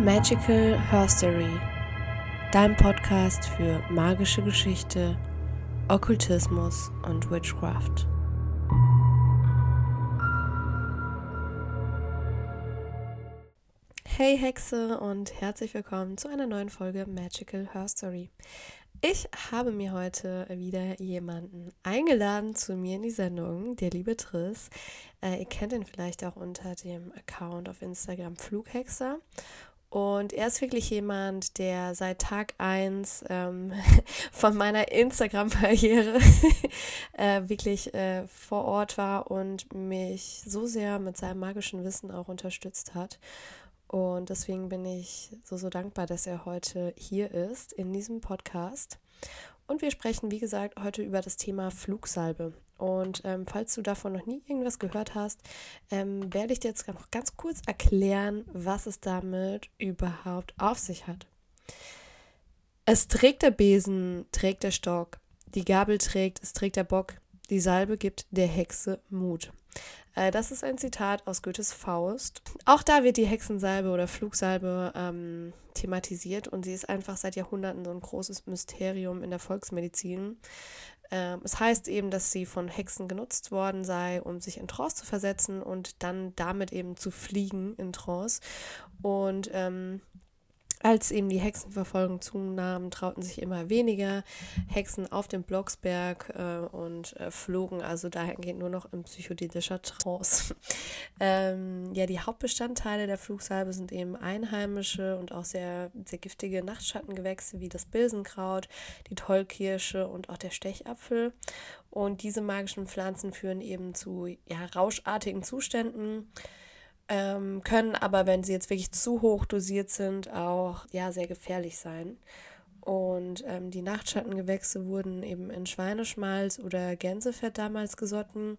Magical Herstory, dein Podcast für magische Geschichte, Okkultismus und Witchcraft. Hey Hexe und herzlich willkommen zu einer neuen Folge Magical Herstory. Ich habe mir heute wieder jemanden eingeladen zu mir in die Sendung, der liebe Triss. Äh, ihr kennt ihn vielleicht auch unter dem Account auf Instagram Flughexer. Und er ist wirklich jemand, der seit Tag 1 ähm, von meiner Instagram-Karriere äh, wirklich äh, vor Ort war und mich so sehr mit seinem magischen Wissen auch unterstützt hat. Und deswegen bin ich so, so dankbar, dass er heute hier ist in diesem Podcast. Und wir sprechen, wie gesagt, heute über das Thema Flugsalbe. Und ähm, falls du davon noch nie irgendwas gehört hast, ähm, werde ich dir jetzt noch ganz kurz erklären, was es damit überhaupt auf sich hat. Es trägt der Besen, trägt der Stock, die Gabel trägt, es trägt der Bock, die Salbe gibt der Hexe Mut. Äh, das ist ein Zitat aus Goethes Faust. Auch da wird die Hexensalbe oder Flugsalbe ähm, thematisiert und sie ist einfach seit Jahrhunderten so ein großes Mysterium in der Volksmedizin. Ähm, es heißt eben, dass sie von Hexen genutzt worden sei, um sich in Trance zu versetzen und dann damit eben zu fliegen in Trance. Und ähm, als eben die Hexenverfolgung zunahm, trauten sich immer weniger Hexen auf den Blocksberg äh, und äh, flogen also dahingehend nur noch in psychedelischer Trance. ähm, ja, die Hauptbestandteile der Flugsalbe sind eben einheimische und auch sehr, sehr giftige Nachtschattengewächse wie das Bilsenkraut, die Tollkirsche und auch der Stechapfel. Und diese magischen Pflanzen führen eben zu ja, rauschartigen Zuständen ähm, können aber, wenn sie jetzt wirklich zu hoch dosiert sind, auch ja sehr gefährlich sein. Und ähm, die Nachtschattengewächse wurden eben in Schweineschmalz oder Gänsefett damals gesotten.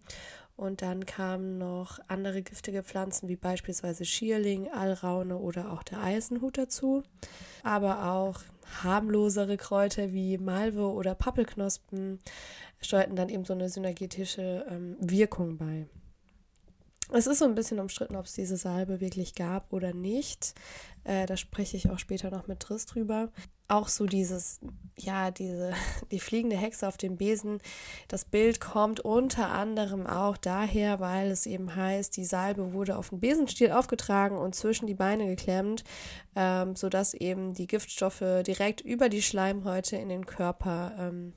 Und dann kamen noch andere giftige Pflanzen wie beispielsweise Schierling, Allraune oder auch der Eisenhut dazu. Aber auch harmlosere Kräuter wie Malve oder Pappelknospen steuerten dann eben so eine synergetische ähm, Wirkung bei. Es ist so ein bisschen umstritten, ob es diese Salbe wirklich gab oder nicht. Äh, da spreche ich auch später noch mit Triss drüber. Auch so dieses, ja, diese, die fliegende Hexe auf dem Besen. Das Bild kommt unter anderem auch daher, weil es eben heißt, die Salbe wurde auf den Besenstiel aufgetragen und zwischen die Beine geklemmt, ähm, sodass eben die Giftstoffe direkt über die Schleimhäute in den Körper ähm,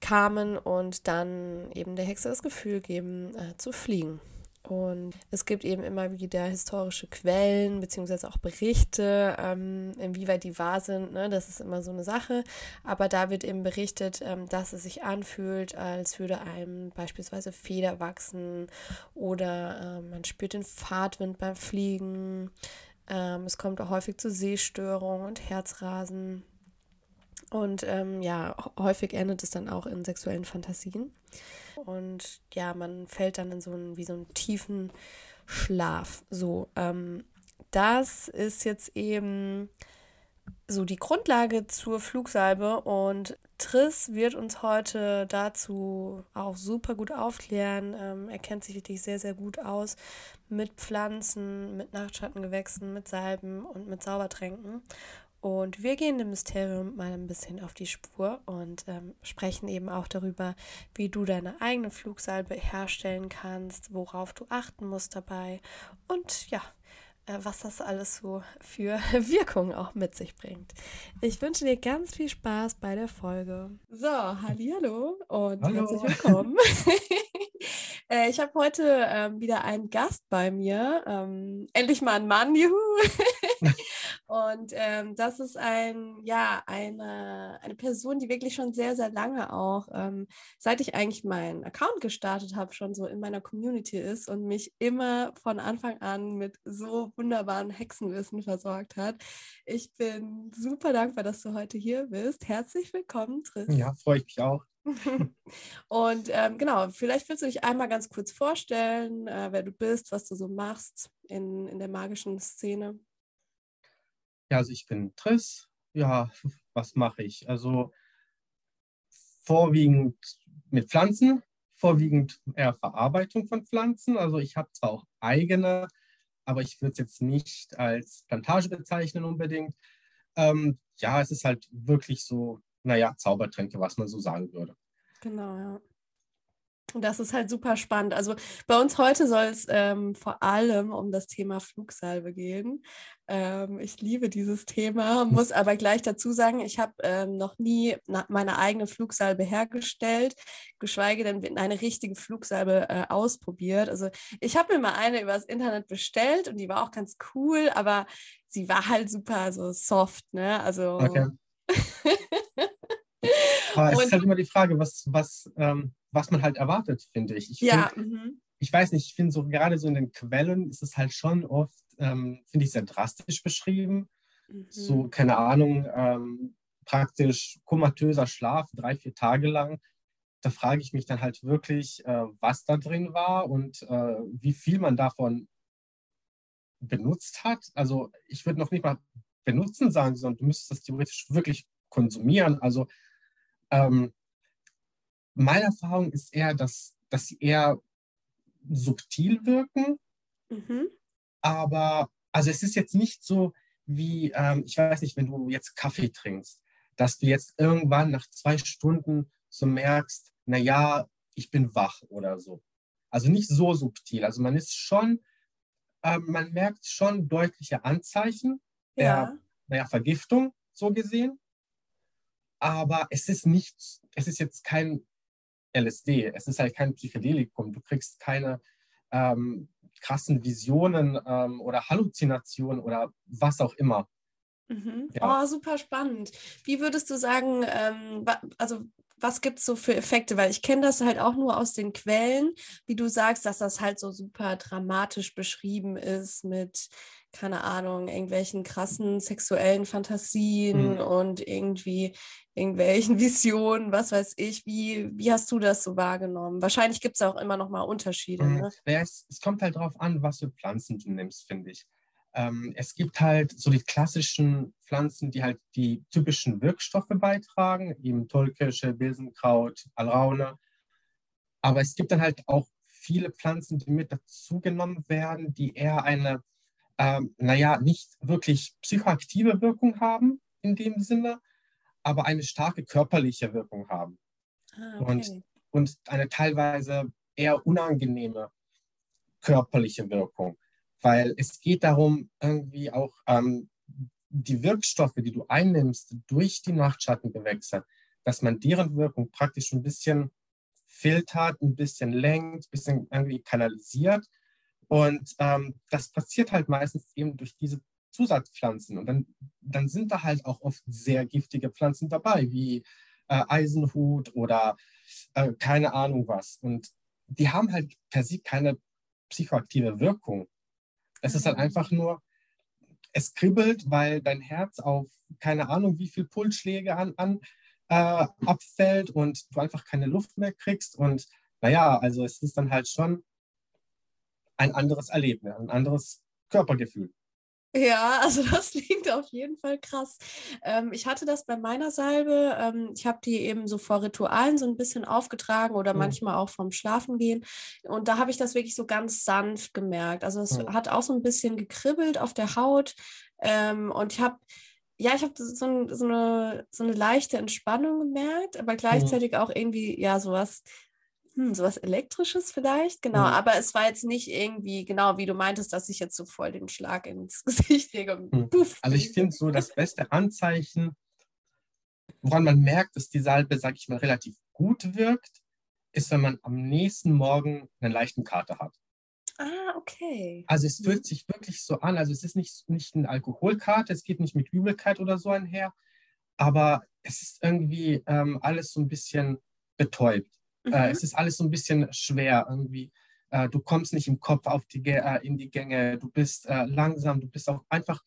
kamen und dann eben der Hexe das Gefühl geben, äh, zu fliegen. Und es gibt eben immer wieder historische Quellen beziehungsweise auch Berichte, ähm, inwieweit die wahr sind. Ne? Das ist immer so eine Sache. Aber da wird eben berichtet, ähm, dass es sich anfühlt, als würde einem beispielsweise Feder wachsen oder ähm, man spürt den Fahrtwind beim Fliegen. Ähm, es kommt auch häufig zu Sehstörungen und Herzrasen. Und ähm, ja, häufig endet es dann auch in sexuellen Fantasien. Und ja, man fällt dann in so einen, wie so einen tiefen Schlaf. So, ähm, das ist jetzt eben so die Grundlage zur Flugsalbe und Triss wird uns heute dazu auch super gut aufklären. Ähm, er kennt sich wirklich sehr, sehr gut aus mit Pflanzen, mit Nachtschattengewächsen, mit Salben und mit Saubertränken. Und wir gehen dem Mysterium mal ein bisschen auf die Spur und ähm, sprechen eben auch darüber, wie du deine eigene Flugsalbe herstellen kannst, worauf du achten musst dabei. Und ja, was das alles so für Wirkungen auch mit sich bringt. Ich wünsche dir ganz viel Spaß bei der Folge. So, hallo und Hallo. herzlich willkommen. äh, ich habe heute ähm, wieder einen Gast bei mir. Ähm, endlich mal ein Mann, juhu. Und ähm, das ist ein, ja, eine, eine Person, die wirklich schon sehr, sehr lange auch, ähm, seit ich eigentlich meinen Account gestartet habe, schon so in meiner Community ist und mich immer von Anfang an mit so wunderbaren Hexenwissen versorgt hat. Ich bin super dankbar, dass du heute hier bist. Herzlich willkommen, Triss. Ja, freue ich mich auch. und ähm, genau, vielleicht willst du dich einmal ganz kurz vorstellen, äh, wer du bist, was du so machst in, in der magischen Szene. Ja, also ich bin Triss. Ja, was mache ich? Also vorwiegend mit Pflanzen, vorwiegend eher Verarbeitung von Pflanzen. Also ich habe zwar auch eigene, aber ich würde es jetzt nicht als Plantage bezeichnen unbedingt. Ähm, ja, es ist halt wirklich so, naja, Zaubertränke, was man so sagen würde. Genau, ja. Und das ist halt super spannend. Also bei uns heute soll es ähm, vor allem um das Thema Flugsalbe gehen. Ähm, ich liebe dieses Thema, muss aber gleich dazu sagen, ich habe ähm, noch nie meine eigene Flugsalbe hergestellt, geschweige denn eine richtige Flugsalbe äh, ausprobiert. Also ich habe mir mal eine übers Internet bestellt und die war auch ganz cool, aber sie war halt super so soft, ne? Also okay. Aber es ist halt immer die Frage, was, was, ähm, was man halt erwartet, finde ich. ich ja. Find, mhm. Ich weiß nicht, ich finde so gerade so in den Quellen ist es halt schon oft, ähm, finde ich, sehr drastisch beschrieben. Mhm. So, keine Ahnung, ähm, praktisch komatöser Schlaf, drei, vier Tage lang. Da frage ich mich dann halt wirklich, äh, was da drin war und äh, wie viel man davon benutzt hat. Also ich würde noch nicht mal benutzen sagen, sondern du müsstest das theoretisch wirklich konsumieren. Also ähm, meine Erfahrung ist eher, dass, dass sie eher subtil wirken. Mhm. Aber also es ist jetzt nicht so wie, ähm, ich weiß nicht, wenn du jetzt Kaffee trinkst, dass du jetzt irgendwann nach zwei Stunden so merkst, naja, ich bin wach oder so. Also nicht so subtil. Also man ist schon, äh, man merkt schon deutliche Anzeichen der ja. naja, Vergiftung, so gesehen aber es ist nicht, es ist jetzt kein LSD, es ist halt kein Psychedelikum. Du kriegst keine ähm, krassen Visionen ähm, oder Halluzinationen oder was auch immer. Mhm. Ja. Oh, super spannend. Wie würdest du sagen, ähm, also was gibt es so für Effekte? Weil ich kenne das halt auch nur aus den Quellen, wie du sagst, dass das halt so super dramatisch beschrieben ist mit keine Ahnung, irgendwelchen krassen sexuellen Fantasien mhm. und irgendwie irgendwelchen Visionen, was weiß ich. Wie, wie hast du das so wahrgenommen? Wahrscheinlich gibt es auch immer noch mal Unterschiede. Mhm. Ne? Ja, es, es, kommt halt darauf an, was für Pflanzen du nimmst, finde ich. Ähm, es gibt halt so die klassischen Pflanzen, die halt die typischen Wirkstoffe beitragen, eben Tollkirsche, Bilsenkraut, Alraune. Aber es gibt dann halt auch viele Pflanzen, die mit dazugenommen werden, die eher eine ähm, naja, nicht wirklich psychoaktive Wirkung haben in dem Sinne, aber eine starke körperliche Wirkung haben. Ah, okay. und, und eine teilweise eher unangenehme körperliche Wirkung, weil es geht darum, irgendwie auch ähm, die Wirkstoffe, die du einnimmst, durch die Nachtschattengewächse, dass man deren Wirkung praktisch ein bisschen filtert, ein bisschen lenkt, ein bisschen irgendwie kanalisiert und ähm, das passiert halt meistens eben durch diese Zusatzpflanzen. Und dann, dann sind da halt auch oft sehr giftige Pflanzen dabei, wie äh, Eisenhut oder äh, keine Ahnung was. Und die haben halt per se keine psychoaktive Wirkung. Es ist halt mhm. einfach nur, es kribbelt, weil dein Herz auf keine Ahnung wie viel Pulsschläge an, an äh, abfällt und du einfach keine Luft mehr kriegst. Und naja, also es ist dann halt schon ein anderes Erlebnis, ein anderes Körpergefühl. Ja, also das klingt auf jeden Fall krass. Ähm, ich hatte das bei meiner Salbe. Ähm, ich habe die eben so vor Ritualen so ein bisschen aufgetragen oder mhm. manchmal auch vom Schlafengehen. Und da habe ich das wirklich so ganz sanft gemerkt. Also es mhm. hat auch so ein bisschen gekribbelt auf der Haut. Ähm, und ich habe ja, ich habe so, ein, so, eine, so eine leichte Entspannung gemerkt, aber mhm. gleichzeitig mhm. auch irgendwie, ja, sowas hm, sowas Elektrisches vielleicht, genau. Mhm. Aber es war jetzt nicht irgendwie, genau wie du meintest, dass ich jetzt so voll den Schlag ins Gesicht lege. Mhm. Also ich finde so das beste Anzeichen, woran man merkt, dass die Salbe, sag ich mal, relativ gut wirkt, ist, wenn man am nächsten Morgen einen leichten Kater hat. Ah, okay. Also es fühlt mhm. sich wirklich so an. Also es ist nicht, nicht ein Alkoholkater, es geht nicht mit Übelkeit oder so einher, aber es ist irgendwie ähm, alles so ein bisschen betäubt. Äh, mhm. Äh, es ist alles so ein bisschen schwer irgendwie. Äh, du kommst nicht im Kopf auf die, äh, in die Gänge, du bist äh, langsam, du bist auch einfach,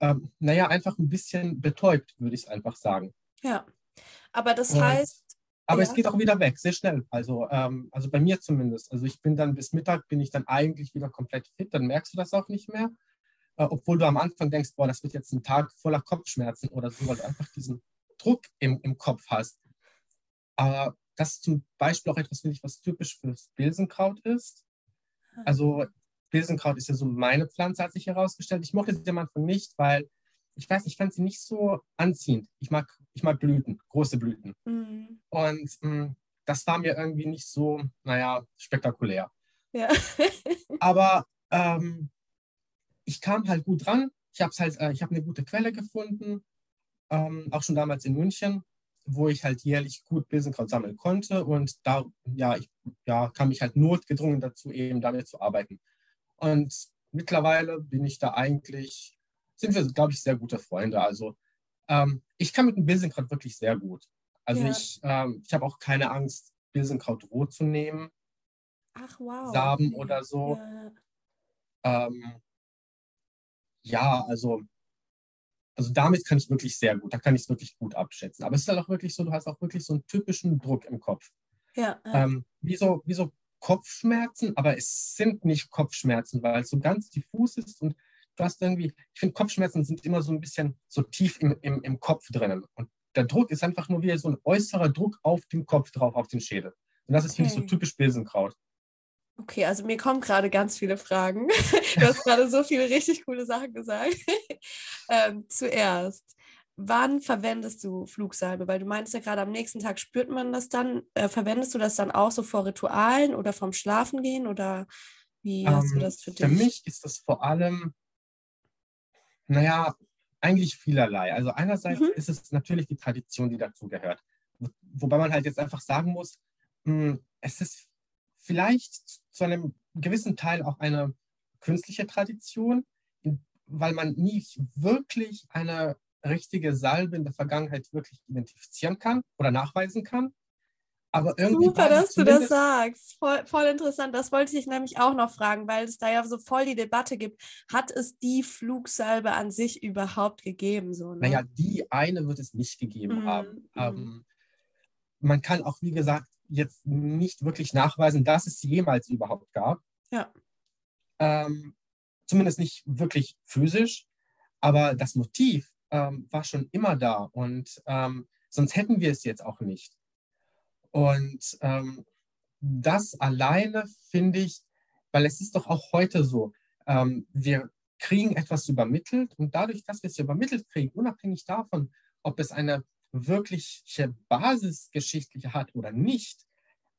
ähm, naja, einfach ein bisschen betäubt, würde ich es einfach sagen. Ja, aber das heißt. Aber ja. es geht auch wieder weg, sehr schnell. Also, ähm, also bei mir zumindest. Also ich bin dann bis Mittag, bin ich dann eigentlich wieder komplett fit, dann merkst du das auch nicht mehr. Äh, obwohl du am Anfang denkst, boah, das wird jetzt ein Tag voller Kopfschmerzen oder so, weil du einfach diesen Druck im, im Kopf hast. Aber das ist zum Beispiel auch etwas, finde ich, was typisch fürs Bilsenkraut ist. Ah. Also Bilsenkraut ist ja so meine Pflanze, hat sich herausgestellt. Ich mochte sie am Anfang nicht, weil ich weiß, ich fand sie nicht so anziehend. Ich mag, ich mag Blüten, große Blüten. Mhm. Und mh, mm, das war mir irgendwie nicht so, naja, spektakulär. Ja. Aber ähm, ich kam halt gut dran. Ich habe halt, äh, ich habe eine gute Quelle gefunden, ähm, auch schon damals in München, wo ich halt jährlich gut Bilsenkraut sammeln konnte. Und da, ja, ich ja, kam ich halt notgedrungen dazu, eben damit zu arbeiten. Und mittlerweile bin ich da eigentlich sind wir, glaube ich, sehr gute Freunde. Also ähm, ich kann mit dem Bilsenkraut wirklich sehr gut. Also ja. ich, ähm, ich habe auch keine Angst, Bilsenkraut roh zu nehmen. Ach wow. Samen oder so. Ja, ähm, ja also, also damit kann ich wirklich sehr gut, da kann ich es wirklich gut abschätzen. Aber es ist halt auch wirklich so, du hast auch wirklich so einen typischen Druck im Kopf. Ja. Ähm, wie, so, wie so Kopfschmerzen, aber es sind nicht Kopfschmerzen, weil es so ganz diffus ist und du hast irgendwie, ich finde, Kopfschmerzen sind immer so ein bisschen so tief im, im, im Kopf drinnen. Und der Druck ist einfach nur wie so ein äußerer Druck auf den Kopf drauf, auf den Schädel. Und das ist, okay. finde ich, so typisch Bilsenkraut. Okay, also mir kommen gerade ganz viele Fragen. Du hast gerade so viele richtig coole Sachen gesagt. ähm, zuerst, wann verwendest du Flugsalbe? Weil du meinst ja gerade, am nächsten Tag spürt man das dann. Äh, verwendest du das dann auch so vor Ritualen oder vom Schlafengehen oder wie hast du ähm, das für dich? Für mich ist das vor allem naja, eigentlich vielerlei. Also einerseits mhm. ist es natürlich die Tradition, die dazu gehört. Wobei man halt jetzt einfach sagen muss, mh, hm, es ist vielleicht zu einem gewissen Teil auch eine künstliche Tradition, weil man nie wirklich eine richtige Salbe in der Vergangenheit wirklich identifizieren kann oder nachweisen kann. Aber irgendwie Super, dass du das sagst. Voll, voll interessant. Das wollte ich nämlich auch noch fragen, weil es da ja so voll die Debatte gibt. Hat es die Flugsalbe an sich überhaupt gegeben? So, ne? Naja, die eine wird es nicht gegeben mm, haben. Mm. Ähm, man kann auch, wie gesagt, jetzt nicht wirklich nachweisen, dass es sie jemals überhaupt gab. Ja. Ähm, zumindest nicht wirklich physisch. Aber das Motiv ähm, war schon immer da und ähm, sonst hätten wir es jetzt auch nicht. Und ähm, das alleine finde ich, weil es ist doch auch heute so, ähm, wir kriegen etwas übermittelt und dadurch, dass wir es übermittelt kriegen, unabhängig davon, ob es eine wirkliche Basisgeschichtliche hat oder nicht,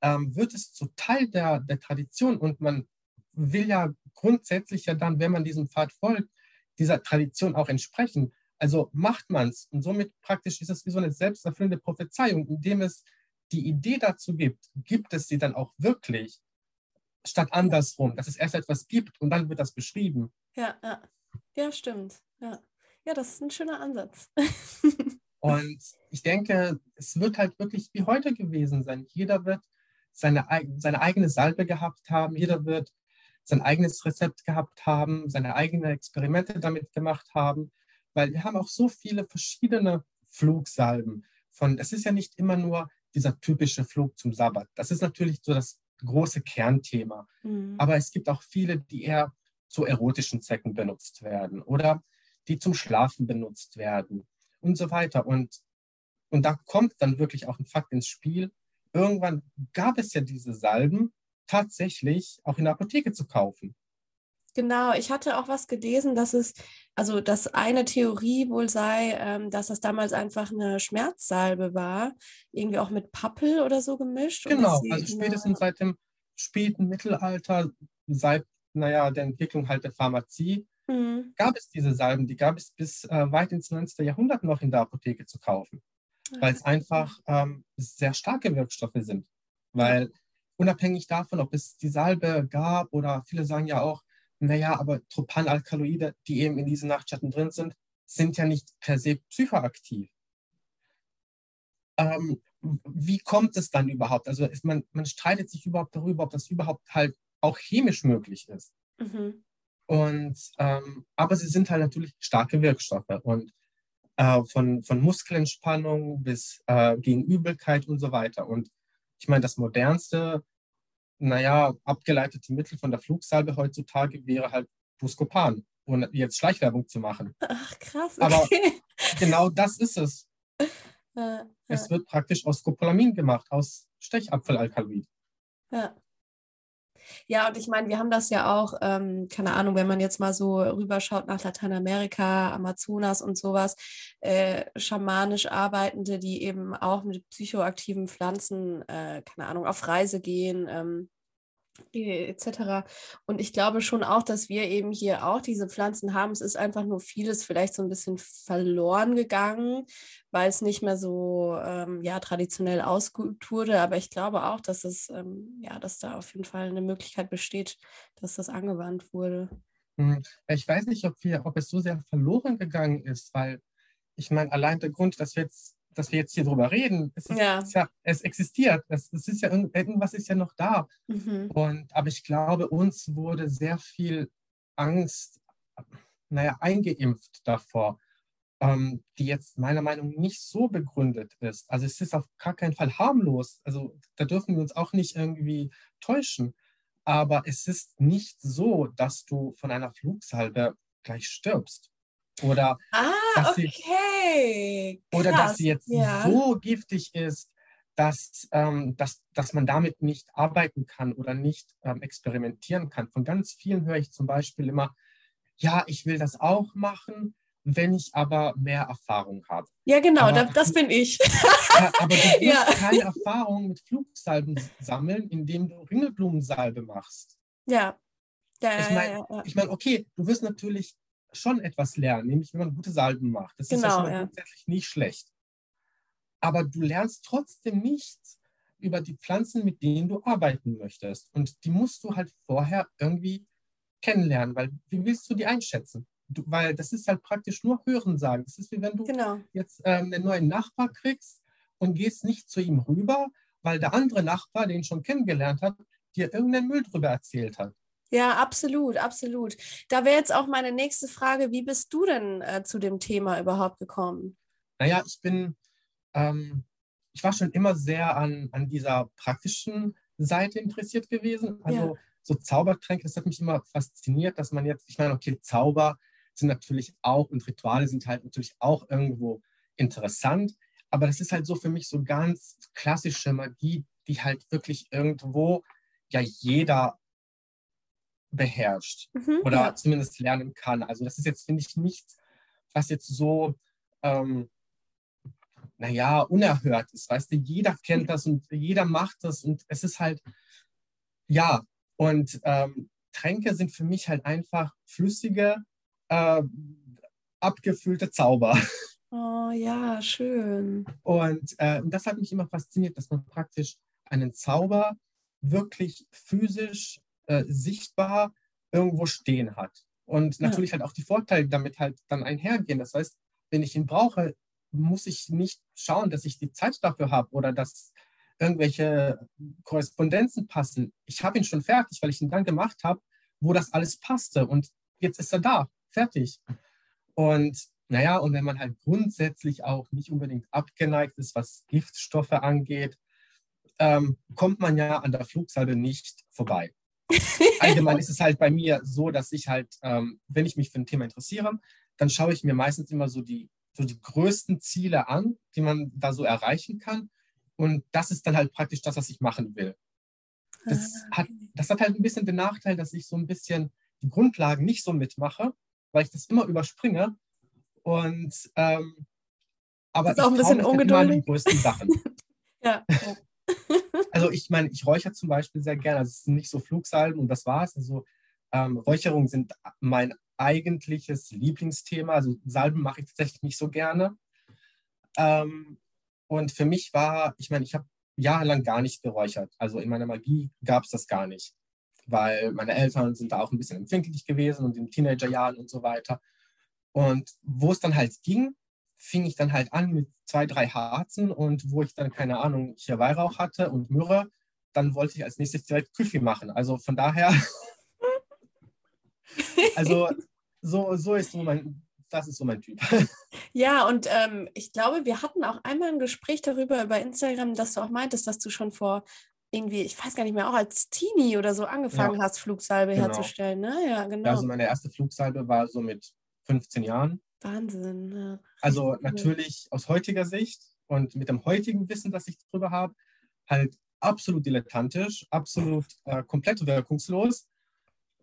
ähm, wird es zu Teil der, der Tradition und man will ja grundsätzlich ja dann, wenn man diesem Pfad folgt, dieser Tradition auch entsprechen. Also macht man es und somit praktisch ist es wie so eine selbsterfüllende Prophezeiung, indem es die Idee dazu gibt, gibt es sie dann auch wirklich, statt andersrum, dass es erst etwas gibt und dann wird das beschrieben. Ja, ja. Ja, stimmt. Ja. ja, das ist ein schöner Ansatz. und ich denke, es wird halt wirklich wie heute gewesen sein. Jeder wird seine, seine eigene Salbe gehabt haben, jeder wird sein eigenes Rezept gehabt haben, seine eigenen Experimente damit gemacht haben, weil wir haben auch so viele verschiedene Flugsalben. Von, es ist ja nicht immer nur dieser typische Flug zum Sabbat. Das ist natürlich so das große Kernthema. Mhm. Aber es gibt auch viele, die eher zu erotischen Zwecken benutzt werden oder die zum Schlafen benutzt werden und so weiter. Und, und da kommt dann wirklich auch ein Fakt ins Spiel. Irgendwann gab es ja diese Salben tatsächlich auch in der Apotheke zu kaufen. Genau, ich hatte auch was gelesen, dass es, also dass eine Theorie wohl sei, ähm, dass das damals einfach eine Schmerzsalbe war, irgendwie auch mit Pappel oder so gemischt. Genau, also spätestens seit dem späten Mittelalter, seit, naja, der Entwicklung halt der Pharmazie, mhm. gab es diese Salben, die gab es bis äh, weit ins 19. Jahrhundert noch in der Apotheke zu kaufen, weil es einfach ähm, sehr starke Wirkstoffe sind. Weil unabhängig davon, ob es die Salbe gab oder viele sagen ja auch, naja, aber Tropanalkaloide, die eben in diesen Nachtschatten drin sind, sind ja nicht per se psychoaktiv. Ähm, wie kommt es dann überhaupt? Also ist man, man streitet sich überhaupt darüber, ob das überhaupt halt auch chemisch möglich ist. Mhm. Und, ähm, aber sie sind halt natürlich starke Wirkstoffe und äh, von, von Muskelentspannung bis äh, gegen Übelkeit und so weiter. Und ich meine, das modernste naja, abgeleitete Mittel von der Flugsalbe heutzutage wäre halt Buscopan, um jetzt Schleichwerbung zu machen. Ach, krass. Okay. Aber genau das ist es. Ja, es wird praktisch aus Scopolamin gemacht, aus Stechapfelalkaloid. Ja. Ja, und ich meine, wir haben das ja auch, ähm, keine Ahnung, wenn man jetzt mal so rüberschaut nach Lateinamerika, Amazonas und sowas, äh, schamanisch Arbeitende, die eben auch mit psychoaktiven Pflanzen, äh, keine Ahnung, auf Reise gehen. Ähm, etc. Und ich glaube schon auch, dass wir eben hier auch diese Pflanzen haben. Es ist einfach nur vieles vielleicht so ein bisschen verloren gegangen, weil es nicht mehr so ähm, ja, traditionell ausgeübt wurde. Aber ich glaube auch, dass es ähm, ja, dass da auf jeden Fall eine Möglichkeit besteht, dass das angewandt wurde. Hm, ich weiß nicht, ob, wir, ob es so sehr verloren gegangen ist, weil ich meine, allein der Grund, dass wir jetzt dass wir jetzt hier drüber reden, es, ist, ja. Es, ja, es existiert, es, es, ist ja irgendwas ist ja noch da. Mhm. Und, aber ich glaube, uns wurde sehr viel Angst, naja, eingeimpft davor, ähm, die jetzt meiner Meinung nach nicht so begründet ist. Also es ist auf gar keinen Fall harmlos. Also da dürfen wir uns auch nicht irgendwie täuschen. Aber es ist nicht so, dass du von einer Flugsalbe gleich stirbst. Oder, ah, dass, okay. sie, oder dass sie jetzt ja. so giftig ist, dass, ähm, dass, dass man damit nicht arbeiten kann oder nicht ähm, experimentieren kann. Von ganz vielen höre ich zum Beispiel immer, ja, ich will das auch machen, wenn ich aber mehr Erfahrung habe. Ja, genau, aber, das, bin ich. ja, aber du wirst ja. keine Erfahrung mit Flugsalben sammeln, indem du Ringelblumensalbe machst. Ja. ja ich meine, ja, ich mein, okay, du wirst natürlich schon etwas lernen, nämlich wenn man gute Salben macht. Das genau, ist ja genau, schon ja. grundsätzlich nicht schlecht. Aber du lernst trotzdem nichts über die Pflanzen, mit denen du arbeiten möchtest. Und die musst du halt vorher irgendwie kennenlernen, weil wie willst du die einschätzen? Du, weil das ist halt praktisch nur Hörensagen. Das ist wie wenn du genau. jetzt ähm, einen neuen Nachbar kriegst und gehst nicht zu ihm rüber, weil der andere Nachbar, den schon kennengelernt hat, dir irgendeinen Müll drüber erzählt hat. Ja, absolut, absolut. Da wäre jetzt auch meine nächste Frage, wie bist du denn äh, zu dem Thema überhaupt gekommen? Naja, ich bin, ähm, ich war schon immer sehr an, an dieser praktischen Seite interessiert gewesen. Also ja. so Zaubertränke, das hat mich immer fasziniert, dass man jetzt, ich meine, okay, Zauber sind natürlich auch und Rituale sind halt natürlich auch irgendwo interessant, aber das ist halt so für mich so ganz klassische Magie, die halt wirklich irgendwo ja jeder beherrscht mhm, oder ja. zumindest lernen kann. Also das ist jetzt, finde ich, nichts, was jetzt so, ähm, naja, unerhört ist. Weißt du, jeder kennt das und jeder macht das und es ist halt, ja, und ähm, Tränke sind für mich halt einfach flüssige, äh, abgefüllte Zauber. Oh ja, schön. Und äh, das hat mich immer fasziniert, dass man praktisch einen Zauber wirklich physisch äh, sichtbar irgendwo stehen hat. Und natürlich ja. halt auch die Vorteile damit halt dann einhergehen. Das heißt, wenn ich ihn brauche, muss ich nicht schauen, dass ich die Zeit dafür habe oder dass irgendwelche Korrespondenzen passen. Ich habe ihn schon fertig, weil ich ihn dann gemacht habe, wo das alles passte. Und jetzt ist er da, fertig. Und naja, und wenn man halt grundsätzlich auch nicht unbedingt abgeneigt ist, was Giftstoffe angeht, ähm, kommt man ja an der Flugsalbe nicht vorbei. Allgemein ist es halt bei mir so, dass ich halt, ähm, wenn ich mich für ein Thema interessiere, dann schaue ich mir meistens immer so die, so die größten Ziele an, die man da so erreichen kann. Und das ist dann halt praktisch das, was ich machen will. Das, ah, hat, das hat halt ein bisschen den Nachteil, dass ich so ein bisschen die Grundlagen nicht so mitmache, weil ich das immer überspringe. Und ähm, aber das ist auch ein bisschen ungeduldig. Halt immer die größten Sachen. ja. Also ich meine, ich räuchere zum Beispiel sehr gerne. Also es sind nicht so Flugsalben und das war's. Also ähm, Räucherungen sind mein eigentliches Lieblingsthema. Also Salben mache ich tatsächlich nicht so gerne. Ähm, und für mich war, ich meine, ich habe jahrelang gar nicht geräuchert. Also in meiner Magie gab es das gar nicht, weil meine Eltern sind da auch ein bisschen empfindlich gewesen und in Teenagerjahren und so weiter. Und wo es dann halt ging, fing ich dann halt an mit zwei, drei Harzen und wo ich dann, keine Ahnung, hier Weihrauch hatte und Myrrhe, dann wollte ich als nächstes direkt Küffi machen. Also von daher, also so, so ist so mein, das ist so mein Typ. Ja, und ähm, ich glaube, wir hatten auch einmal ein Gespräch darüber über Instagram, dass du auch meintest, dass du schon vor irgendwie, ich weiß gar nicht mehr, auch als Teenie oder so angefangen ja, hast, Flugsalbe genau. herzustellen. Ne? Ja, genau. Ja, also meine erste Flugsalbe war so mit 15 Jahren. Wahnsinn. Ja. Also natürlich aus heutiger Sicht und mit dem heutigen Wissen, das ich darüber habe, halt absolut dilettantisch, absolut äh, komplett wirkungslos.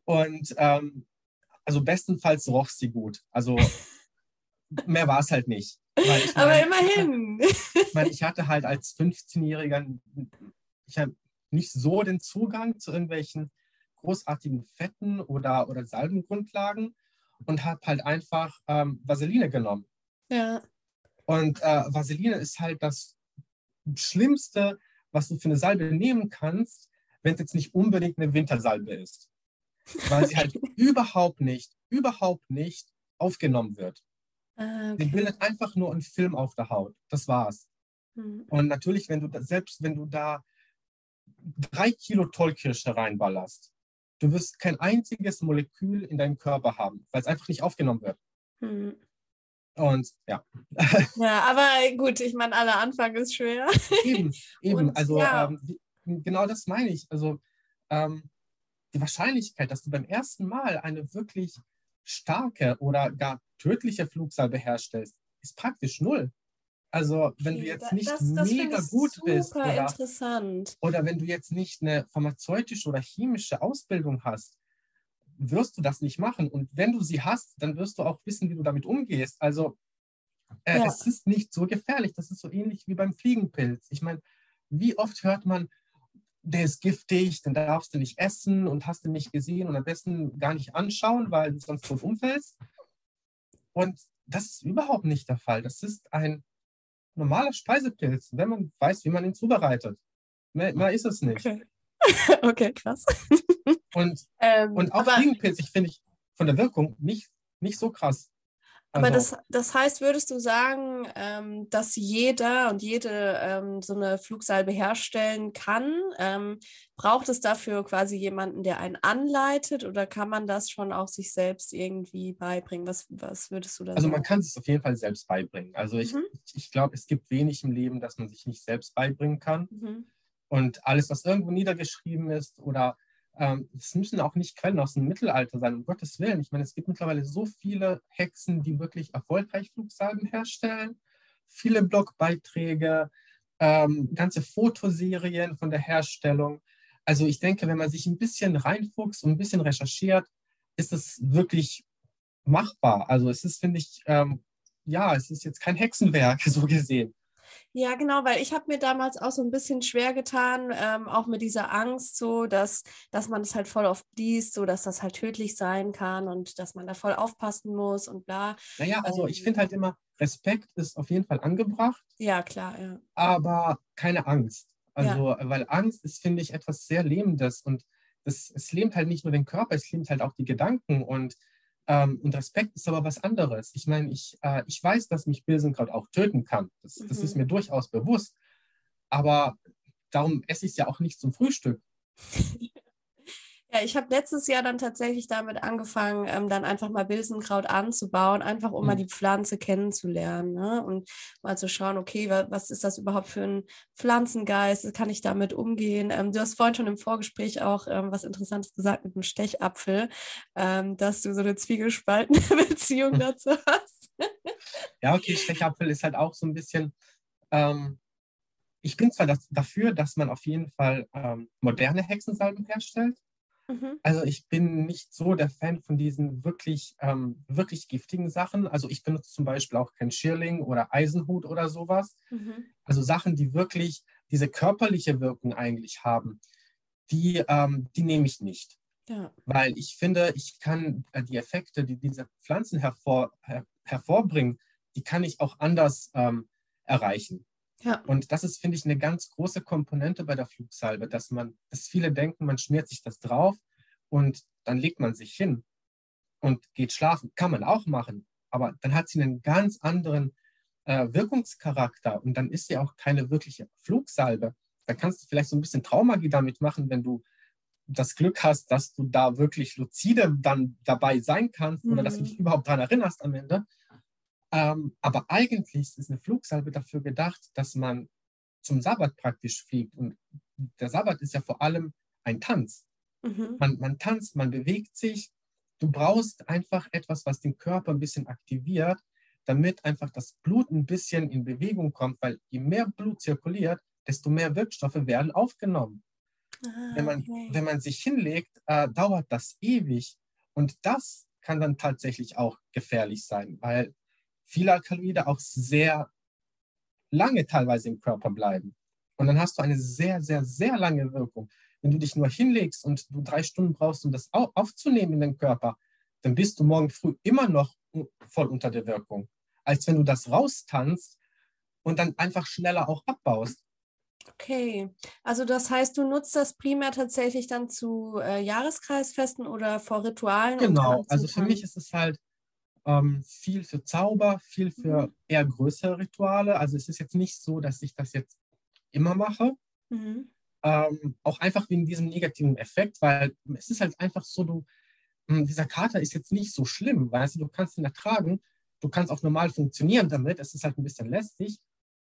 Und ähm, also bestenfalls roch sie gut. Also mehr war es halt nicht. Ich Aber immerhin. Ich, meine, ich hatte halt als 15-Jähriger ich habe nicht so den Zugang zu irgendwelchen großartigen Fetten oder, oder Salbengrundlagen und habe halt einfach ähm, Vaseline genommen. Ja. Und äh, Vaseline ist halt das Schlimmste, was du für eine Salbe nehmen kannst, wenn es jetzt nicht unbedingt eine Wintersalbe ist. Weil sie halt überhaupt nicht, überhaupt nicht aufgenommen wird. Ah, okay. Sie bildet einfach nur einen Film auf der Haut. Das war's. Mhm. Und natürlich, wenn du da, selbst wenn du da drei Kilo Tollkirsche reinballerst, du wirst kein einziges Molekül in deinem Körper haben, weil es einfach nicht aufgenommen wird. Mhm. Und ja. Ja, aber gut, ich meine, aller Anfang ist schwer. Eben, eben. Und, also ja. ähm, genau das meine ich. Also ähm, die Wahrscheinlichkeit, dass du beim ersten Mal eine wirklich starke oder gar tödliche Flugsalbe herstellst, ist praktisch null. Also wenn du jetzt nicht das, das mega gut bist oder, oder wenn du jetzt nicht eine pharmazeutische oder chemische Ausbildung hast, wirst du das nicht machen. Und wenn du sie hast, dann wirst du auch wissen, wie du damit umgehst. Also äh, ja. es ist nicht so gefährlich. Das ist so ähnlich wie beim Fliegenpilz. Ich meine, wie oft hört man, der ist giftig, den darfst du nicht essen und hast du nicht gesehen und am besten gar nicht anschauen, weil du sonst tot umfällst. Und das ist überhaupt nicht der Fall. Das ist ein normaler Speisepilz, wenn man weiß, wie man ihn zubereitet. Mehr, mehr ist es nicht. Okay, okay krass. Und, ähm, und auch Fliegenpilz, ich finde ich von der Wirkung nicht, nicht so krass. Aber also, das, das heißt, würdest du sagen, ähm, dass jeder und jede ähm, so eine Flugsalbe herstellen kann? Ähm, braucht es dafür quasi jemanden, der einen anleitet oder kann man das schon auch sich selbst irgendwie beibringen? Was, was würdest du da also sagen? Also man kann es auf jeden Fall selbst beibringen. Also ich, mhm. ich, ich glaube, es gibt wenig im Leben, das man sich nicht selbst beibringen kann. Mhm. Und alles, was irgendwo niedergeschrieben ist oder es müssen auch nicht Quellen aus dem Mittelalter sein, um Gottes Willen. Ich meine, es gibt mittlerweile so viele Hexen, die wirklich erfolgreich Flugsalben herstellen, viele Blogbeiträge, ähm, ganze Fotoserien von der Herstellung. Also ich denke, wenn man sich ein bisschen reinfuchst und ein bisschen recherchiert, ist es wirklich machbar. Also es ist, finde ich, ähm, ja, es ist jetzt kein Hexenwerk so gesehen. Ja, genau, weil ich habe mir damals auch so ein bisschen schwer getan, ähm, auch mit dieser Angst, so dass, dass man es halt voll oft liest, so dass das halt tödlich sein kann und dass man da voll aufpassen muss und bla. Naja, also ähm, ich finde halt immer, Respekt ist auf jeden Fall angebracht. Ja, klar, ja. Aber keine Angst. Also, ja. weil Angst ist, finde ich, etwas sehr Lähmendes und das, es lähmt halt nicht nur den Körper, es lähmt halt auch die Gedanken und ähm, und Respekt ist aber was anderes. Ich meine, ich, äh, ich weiß, dass mich Bilsenkraut auch töten kann. Das, mhm. das ist mhm. mir durchaus bewusst. Aber darum esse ich es ja auch nicht zum Frühstück. Ja, ich habe letztes Jahr dann tatsächlich damit angefangen, ähm, dann einfach mal Bilsenkraut anzubauen, einfach um mhm. mal die Pflanze kennenzulernen ne? und mal zu schauen, okay, wa was ist das überhaupt für ein Pflanzengeist? Kann ich damit umgehen? Ähm, du hast vorhin schon im Vorgespräch auch ähm, was Interessantes gesagt mit dem Stechapfel, ähm, dass du so eine zwiegespaltene Beziehung dazu hast. ja, okay, Stechapfel ist halt auch so ein bisschen ähm, ich bin zwar das, dafür, dass man auf jeden Fall ähm, moderne Hexensalben herstellt, Mhm. Also ich bin nicht so der Fan von diesen wirklich, ähm, wirklich giftigen Sachen. Also ich benutze zum Beispiel auch kein Schirling oder Eisenhut oder sowas. Mhm. Also Sachen, die wirklich diese körperliche Wirkung eigentlich haben, die, ähm, die nehme ich nicht. Ja. Weil ich finde, ich kann äh, die Effekte, die diese Pflanzen hervor, her, hervorbringen, die kann ich auch anders ähm, erreichen. Ja. Und das ist, finde ich, eine ganz große Komponente bei der Flugsalbe, dass man, dass viele denken, man schmiert sich das drauf und dann legt man sich hin und geht schlafen. Kann man auch machen, aber dann hat sie einen ganz anderen äh, Wirkungscharakter und dann ist sie auch keine wirkliche Flugsalbe. Da kannst du vielleicht so ein bisschen Traumagie damit machen, wenn du das Glück hast, dass du da wirklich lucide dann dabei sein kannst mhm. oder dass du dich mhm. überhaupt daran erinnerst am Ende. Ähm, aber eigentlich ist eine Flugsalbe dafür gedacht, dass man zum Sabbat praktisch fliegt. Und der Sabbat ist ja vor allem ein Tanz. Mhm. Man, man tanzt, man bewegt sich. Du brauchst einfach etwas, was den Körper ein bisschen aktiviert, damit einfach das Blut ein bisschen in Bewegung kommt, weil je mehr Blut zirkuliert, desto mehr Wirkstoffe werden aufgenommen. Ah, Wenn man, okay. wenn man sich hinlegt, äh, dauert das ewig. Und das kann dann tatsächlich auch gefährlich sein, weil viele Alkaloide auch sehr lange teilweise im Körper bleiben. Und dann hast du eine sehr, sehr, sehr lange Wirkung. Wenn du dich nur hinlegst und du drei Stunden brauchst, um das au- aufzunehmen in den Körper, dann bist du morgen früh immer noch voll unter der Wirkung. Als wenn du das raustanzt und dann einfach schneller auch abbaust. Okay, also das heißt, du nutzt das primär tatsächlich dann zu äh, Jahreskreisfesten oder vor Ritualen? Genau, also für mich ist es halt ähm, viel für Zauber, viel für Mhm. eher größere Rituale. Also es ist jetzt nicht so, dass ich das jetzt immer mache. Mhm. Ähm, auch einfach wegen diesem negativen Effekt, weil es ist halt einfach so, du, mh, dieser Kater ist jetzt nicht so schlimm, weißt du, du kannst ihn ertragen, du kannst auch normal funktionieren damit, es ist halt ein bisschen lästig,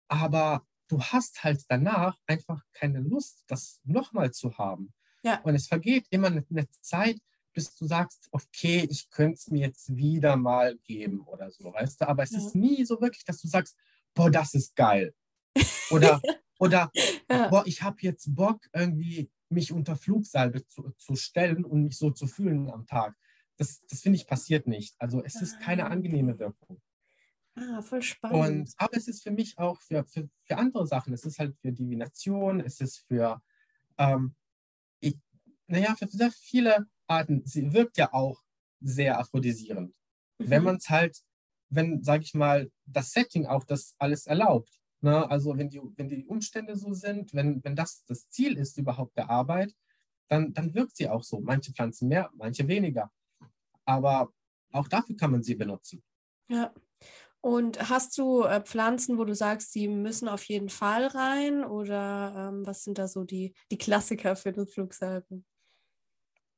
aber du hast halt danach einfach keine Lust, das nochmal zu haben. Ja. Und es vergeht immer eine, eine Zeit, bis du sagst, okay, ich könnte es mir jetzt wieder mal geben oder so, weißt du, aber es Ja. ist nie so wirklich, dass du sagst, boah, das ist geil. Oder, oder Ja. boah, ich habe jetzt Bock, irgendwie mich unter Flugsalbe zu, zu stellen und mich so zu fühlen am Tag. Das, das finde ich passiert nicht. Also es ist keine Ah, angenehme. Wirkung. Ah, voll spannend. Und, aber es ist für mich auch für, für, für andere Sachen. Es ist halt für Divination, es ist für, ähm, ich, naja, für sehr viele Arten. Sie wirkt ja auch sehr aphrodisierend. Wenn Mhm. man es halt, wenn, sage ich mal, das Setting auch das alles erlaubt. Ne? Also wenn die, wenn die Umstände so sind, wenn, wenn das das Ziel ist überhaupt der Arbeit, dann, dann wirkt sie auch so. Manche Pflanzen mehr, manche weniger. Aber auch dafür kann man sie benutzen. Ja. Und hast du äh, Pflanzen, wo du sagst, die müssen auf jeden Fall rein? Oder ähm, was sind da so die, die Klassiker für den Flugsalben?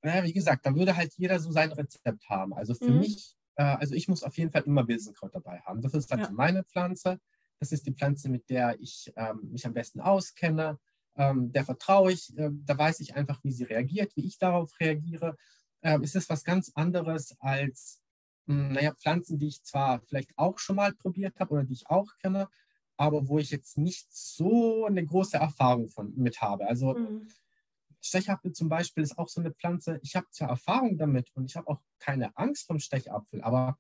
Naja, wie gesagt, da würde halt jeder so sein Rezept haben. Also für Mhm. mich, äh, also ich muss auf jeden Fall immer Bilsenkraut dabei haben. Das ist halt Ja. meine Pflanze. Das ist die Pflanze, mit der ich ähm, mich am besten auskenne. Ähm, der vertraue ich. Ähm, da weiß ich einfach, wie sie reagiert, wie ich darauf reagiere. Ähm, es ist was ganz anderes als, mh, naja, Pflanzen, die ich zwar vielleicht auch schon mal probiert habe oder die ich auch kenne, aber wo ich jetzt nicht so eine große Erfahrung von, mit habe. Also Mhm. Stechapfel zum Beispiel ist auch so eine Pflanze. Ich habe zwar Erfahrung damit und ich habe auch keine Angst vom Stechapfel, aber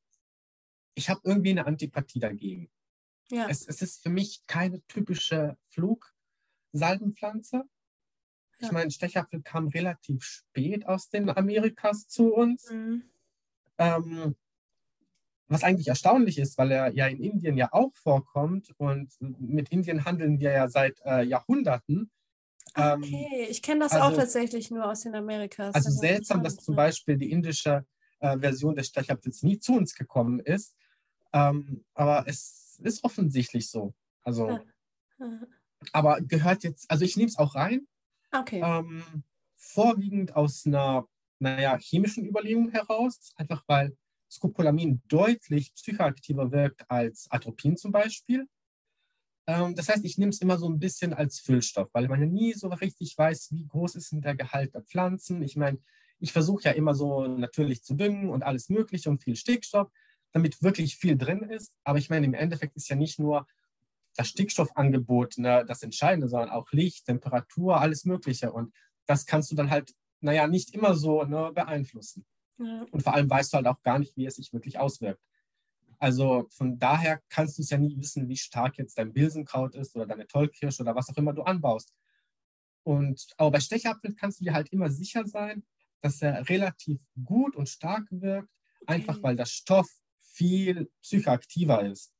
ich habe irgendwie eine Antipathie dagegen. Ja. Es, es ist für mich keine typische Flugsalbenpflanze. Ich Ja. meine, Stechapfel kam relativ spät aus den Amerikas zu uns, Mhm. ähm, was eigentlich erstaunlich ist, weil er ja in Indien ja auch vorkommt und mit Indien handeln wir ja seit äh, Jahrhunderten. Ah, Ähm, Okay, ich kenne das auch also- tatsächlich nur aus den Amerikas. Also aber seltsam, dass zum. Beispiel die indische äh, Version des Stechapfels nie zu uns gekommen ist. Ähm, aber es ist offensichtlich so. Also, Ja. Ah, aber gehört jetzt, also ich nehme es auch rein, Okay. ähm, vorwiegend aus einer, naja, chemischen Überlegung heraus, einfach weil Scopolamin deutlich psychoaktiver wirkt als Atropin zum Beispiel. Ähm, das heißt, ich nehme es immer so ein bisschen als Füllstoff, weil man ja nie so richtig weiß, wie groß ist denn der Gehalt der Pflanzen. Ich meine, ich versuche ja immer so natürlich zu düngen und alles Mögliche und viel Stickstoff, damit wirklich viel drin ist. Aber ich meine, im Endeffekt ist ja nicht nur das Stickstoffangebot ne, das Entscheidende, sondern auch Licht, Temperatur, alles Mögliche. Und das kannst du dann halt, naja, nicht immer so ne, beeinflussen. Ja. Und vor allem weißt du halt auch gar nicht, wie es sich wirklich auswirkt. Also von daher kannst du es ja nie wissen, wie stark jetzt dein Bilsenkraut ist oder deine Tollkirsche oder was auch immer du anbaust. Und aber bei Stechapfel kannst du dir halt immer sicher sein, dass er relativ gut und stark wirkt, einfach weil der Stoff viel psychoaktiver ist.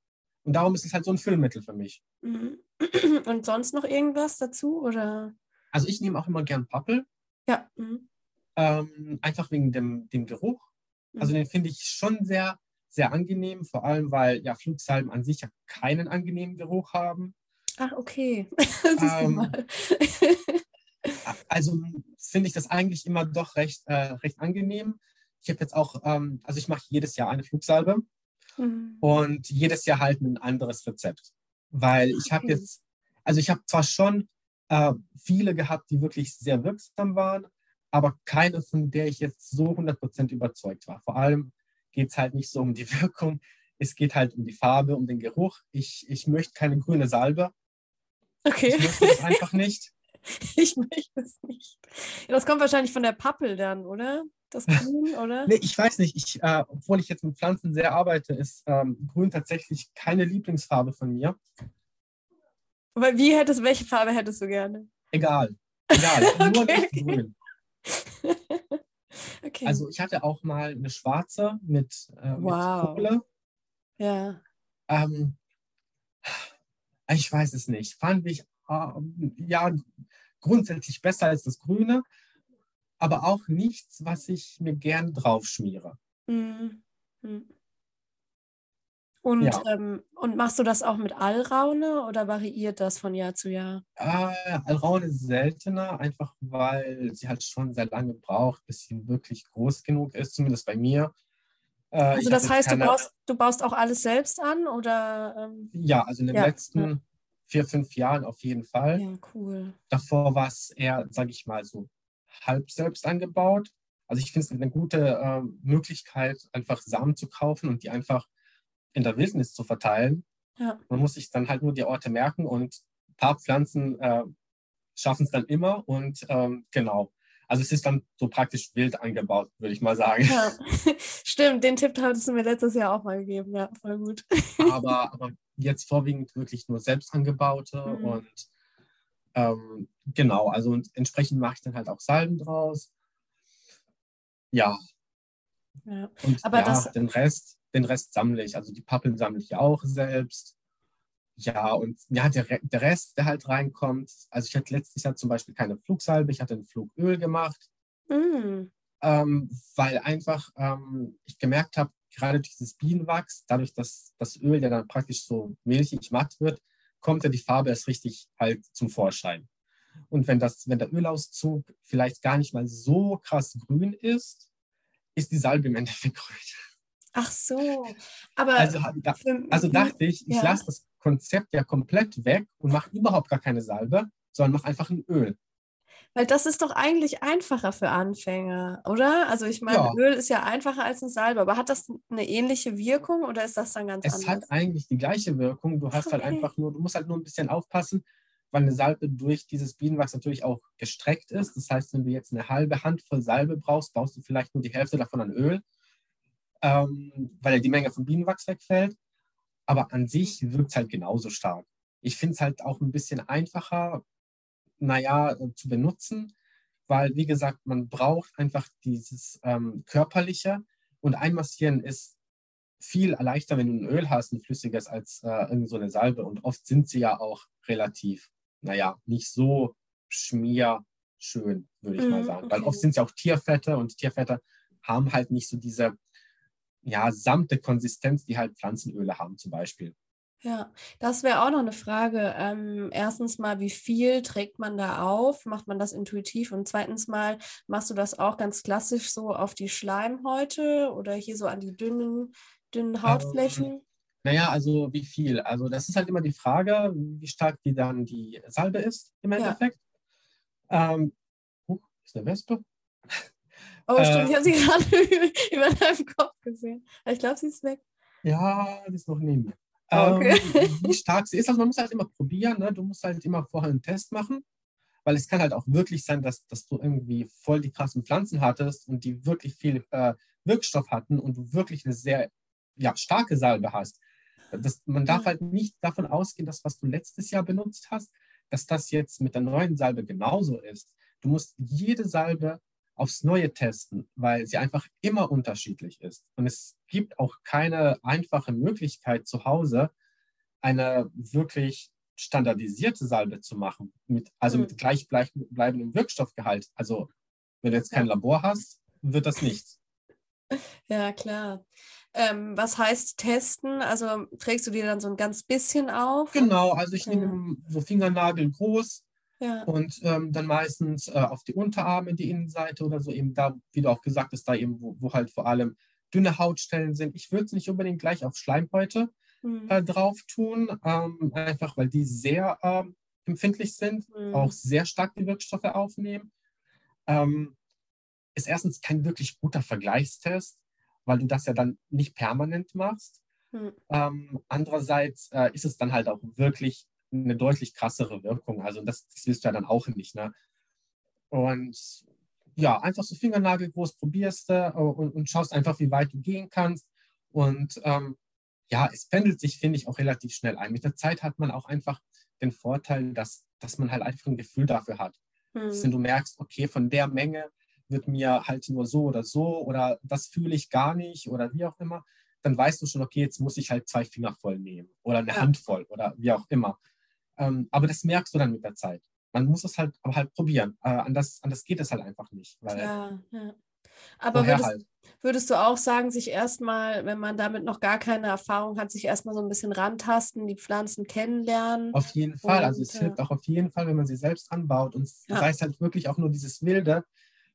Und darum ist es halt so ein Füllmittel für mich. Mhm. Und sonst noch irgendwas dazu? Oder? Also ich nehme auch immer gern Pappel, Ja. Mhm. ähm, einfach wegen dem, dem Geruch. Also Mhm. den finde ich schon sehr, sehr angenehm, vor allem weil ja Flugsalben an sich ja keinen angenehmen Geruch haben. Ach, okay. Ähm. Also finde ich das eigentlich immer doch recht, äh, recht angenehm. Ich habe jetzt auch, ähm, also ich mache jedes Jahr eine Flugsalbe Mhm. und jedes Jahr halt ein anderes Rezept. Weil ich habe Okay. jetzt, also ich habe zwar schon äh, viele gehabt, die wirklich sehr wirksam waren, aber keine, von der ich jetzt so 100% überzeugt war. Vor allem geht es halt nicht so um die Wirkung, es geht halt um die Farbe, um den Geruch. Ich, ich möchte keine grüne Salbe. Okay. Ich möchte das einfach nicht. ich möchte es nicht. Ja, das kommt wahrscheinlich von der Pappel dann, oder? Das Grün, oder? Nee, ich weiß nicht. Ich, äh, obwohl ich jetzt mit Pflanzen sehr arbeite, ist ähm, Grün tatsächlich keine Lieblingsfarbe von mir. Aber wie hättest, welche Farbe hättest du gerne? Egal. Egal. Nur Okay. nicht grün. Okay. Also ich hatte auch mal eine schwarze mit, äh, Wow. mit Kohle. ja. Ähm, ich weiß es nicht. Fand ich ähm, ja grundsätzlich besser als das Grüne, aber auch nichts, was ich mir gern drauf schmiere. Mhm. Mhm. Und, Ja. ähm, und machst du das auch mit Allraune oder variiert das von Jahr zu Jahr? Äh, Alraune ist seltener, einfach weil sie halt schon sehr lange braucht, bis sie wirklich groß genug ist, zumindest bei mir. Äh, Also das heißt, du keine- baust, du baust auch alles selbst an oder? Ähm, Ja, also in den Ja, letzten vier, fünf Jahren auf jeden Fall. ja, cool. Davor war es eher, sage ich mal, so halb selbst angebaut. Also ich finde es eine gute ähm, Möglichkeit, einfach Samen zu kaufen und die einfach in der Wildnis zu verteilen. Ja. Man muss sich dann halt nur die Orte merken und ein paar Pflanzen äh, schaffen es dann immer und ähm, genau. Also es ist dann so praktisch wild angebaut, würde ich mal sagen. Ja, stimmt, den Tipp hattest du mir letztes Jahr auch mal gegeben. Ja, voll gut. aber, aber jetzt vorwiegend wirklich nur selbst angebaute Mhm. und ähm, genau, also und entsprechend mache ich dann halt auch Salben draus. Ja, Ja. und Aber ja, das- den Rest, den Rest sammle ich. Also die Pappeln sammle ich auch selbst. Ja, und ja, der, der Rest, der halt reinkommt. Also ich hatte letztes Jahr zum Beispiel keine Flugsalbe, ich hatte ein Flugöl gemacht. Mm, ähm, weil einfach ähm, ich gemerkt habe, gerade dieses Bienenwachs, dadurch, dass das Öl ja dann praktisch so milchig matt wird, kommt ja die Farbe erst richtig halt zum Vorschein. Und wenn, das, wenn der Ölauszug vielleicht gar nicht mal so krass grün ist, ist die Salbe im Endeffekt grün. Ach so. Aber Also, also dachte ich, ich Ja. lasse das Konzept ja komplett weg und mache überhaupt gar keine Salbe, sondern mache einfach ein Öl. Weil das ist doch eigentlich einfacher für Anfänger, oder? Also ich meine, Ja. Öl ist ja einfacher als eine Salbe, aber hat das eine ähnliche Wirkung oder ist das dann ganz Es anders? hat eigentlich die gleiche Wirkung. Du hast halt Okay. einfach nur, du musst halt nur ein bisschen aufpassen, weil eine Salbe durch dieses Bienenwachs natürlich auch gestreckt ist. Das heißt, wenn du jetzt eine halbe Handvoll Salbe brauchst, brauchst du vielleicht nur die Hälfte davon an Öl, ähm, weil ja die Menge von Bienenwachs wegfällt. Aber an sich wirkt es halt genauso stark. Ich finde es halt auch ein bisschen einfacher, naja, äh, zu benutzen, weil, wie gesagt, man braucht einfach dieses ähm, Körperliche und einmassieren ist viel leichter, wenn du ein Öl hast, ein flüssiges, als äh, irgend so eine Salbe. Und oft sind sie ja auch relativ, naja, nicht so schmierschön, würde ich mal Mm, sagen. Weil okay. oft sind es ja auch Tierfette und Tierfette haben halt nicht so diese, ja, samte Konsistenz, die halt Pflanzenöle haben zum Beispiel. Ja, das wäre auch noch eine Frage. Ähm, erstens mal, wie viel trägt man da auf? Macht man das intuitiv? Und zweitens mal, machst du das auch ganz klassisch so auf die Schleimhäute oder hier so an die dünnen, dünnen Hautflächen? Naja, also wie viel? Also das ist halt immer die Frage, wie stark die dann die Salbe ist im Ja. Endeffekt. Ähm, huch, ist eine Wespe? Oh, stimmt, Äh, ich habe sie gerade über deinem Kopf gesehen. Aber Ich glaube, sie ist weg. Ja, die ist noch neben mir. Oh, okay. Ähm, wie stark sie ist, also man muss halt immer probieren, ne? du musst halt immer vorher einen Test machen, weil es kann halt auch wirklich sein, dass, dass du irgendwie voll die krassen Pflanzen hattest und die wirklich viel äh, Wirkstoff hatten und du wirklich eine sehr ja, starke Salbe hast. Das, man darf halt nicht davon ausgehen, dass was du letztes Jahr benutzt hast, dass das jetzt mit der neuen Salbe genauso ist. Du musst jede Salbe aufs Neue testen, weil sie einfach immer unterschiedlich ist. Und es gibt auch keine einfache Möglichkeit zu Hause, eine wirklich standardisierte Salbe zu machen, mit, also Hm. mit gleichbleibendem Wirkstoffgehalt. Also wenn du jetzt kein Ja. Labor hast, wird das nichts. Ja, klar. Ähm, was heißt testen? Also trägst du dir dann so ein ganz bisschen auf? Genau, also ich Ja. nehme so Fingernagel groß Ja, und ähm, dann meistens äh, auf die Unterarme, die Innenseite oder so, eben da, wie du auch gesagt hast, da eben, wo, wo halt vor allem dünne Hautstellen sind. Ich würde es nicht unbedingt gleich auf Schleimhäute hm, äh, drauf tun, ähm, einfach weil die sehr ähm, empfindlich sind, hm. auch sehr stark die Wirkstoffe aufnehmen. Ähm, ist erstens kein wirklich guter Vergleichstest, weil du das ja dann nicht permanent machst. Hm. Ähm, andererseits äh, ist es dann halt auch wirklich eine deutlich krassere Wirkung. Also das, das willst du ja dann auch nicht. Ne? Und ja, einfach so Fingernagelgroß probierst du äh, und, und, schaust einfach, wie weit du gehen kannst. Und ähm, ja, es pendelt sich, finde ich, auch relativ schnell ein. Mit der Zeit hat man auch einfach den Vorteil, dass, dass man halt einfach ein Gefühl dafür hat. Mhm. Wenn du merkst, okay, von der Menge wird mir halt nur so oder so oder das fühle ich gar nicht oder wie auch immer, dann weißt du schon, okay, jetzt muss ich halt zwei Finger voll nehmen oder eine ja. Hand voll oder wie auch immer. Ähm, aber das merkst du dann mit der Zeit. Man muss es halt aber halt probieren. Äh, anders, anders geht es halt einfach nicht. Ja, ja. Aber würdest, halt. würdest, du auch sagen, sich erstmal, wenn man damit noch gar keine Erfahrung hat, sich erstmal so ein bisschen rantasten, die Pflanzen kennenlernen? Auf jeden Fall. Und, also es ja. hilft auch auf jeden Fall, wenn man sie selbst anbaut. Und ja. sei es halt wirklich auch nur dieses Wilde.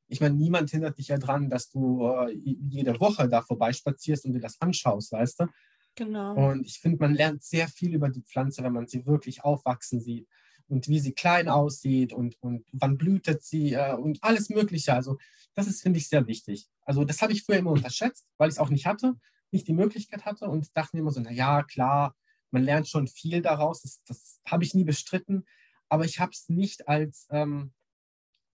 Ich meine, niemand hindert dich ja dran, dass du äh, jede Woche da vorbeispazierst und dir das anschaust, weißt du? Genau. Und ich finde, man lernt sehr viel über die Pflanze, wenn man sie wirklich aufwachsen sieht und wie sie klein aussieht und, und wann blühtet sie äh, und alles Mögliche. Also das ist, finde ich, sehr wichtig. Also das habe ich früher immer unterschätzt, weil ich es auch nicht hatte, nicht die Möglichkeit hatte und dachte mir immer so, naja, klar, man lernt schon viel daraus, das, das habe ich nie bestritten, aber ich habe es nicht als, ähm,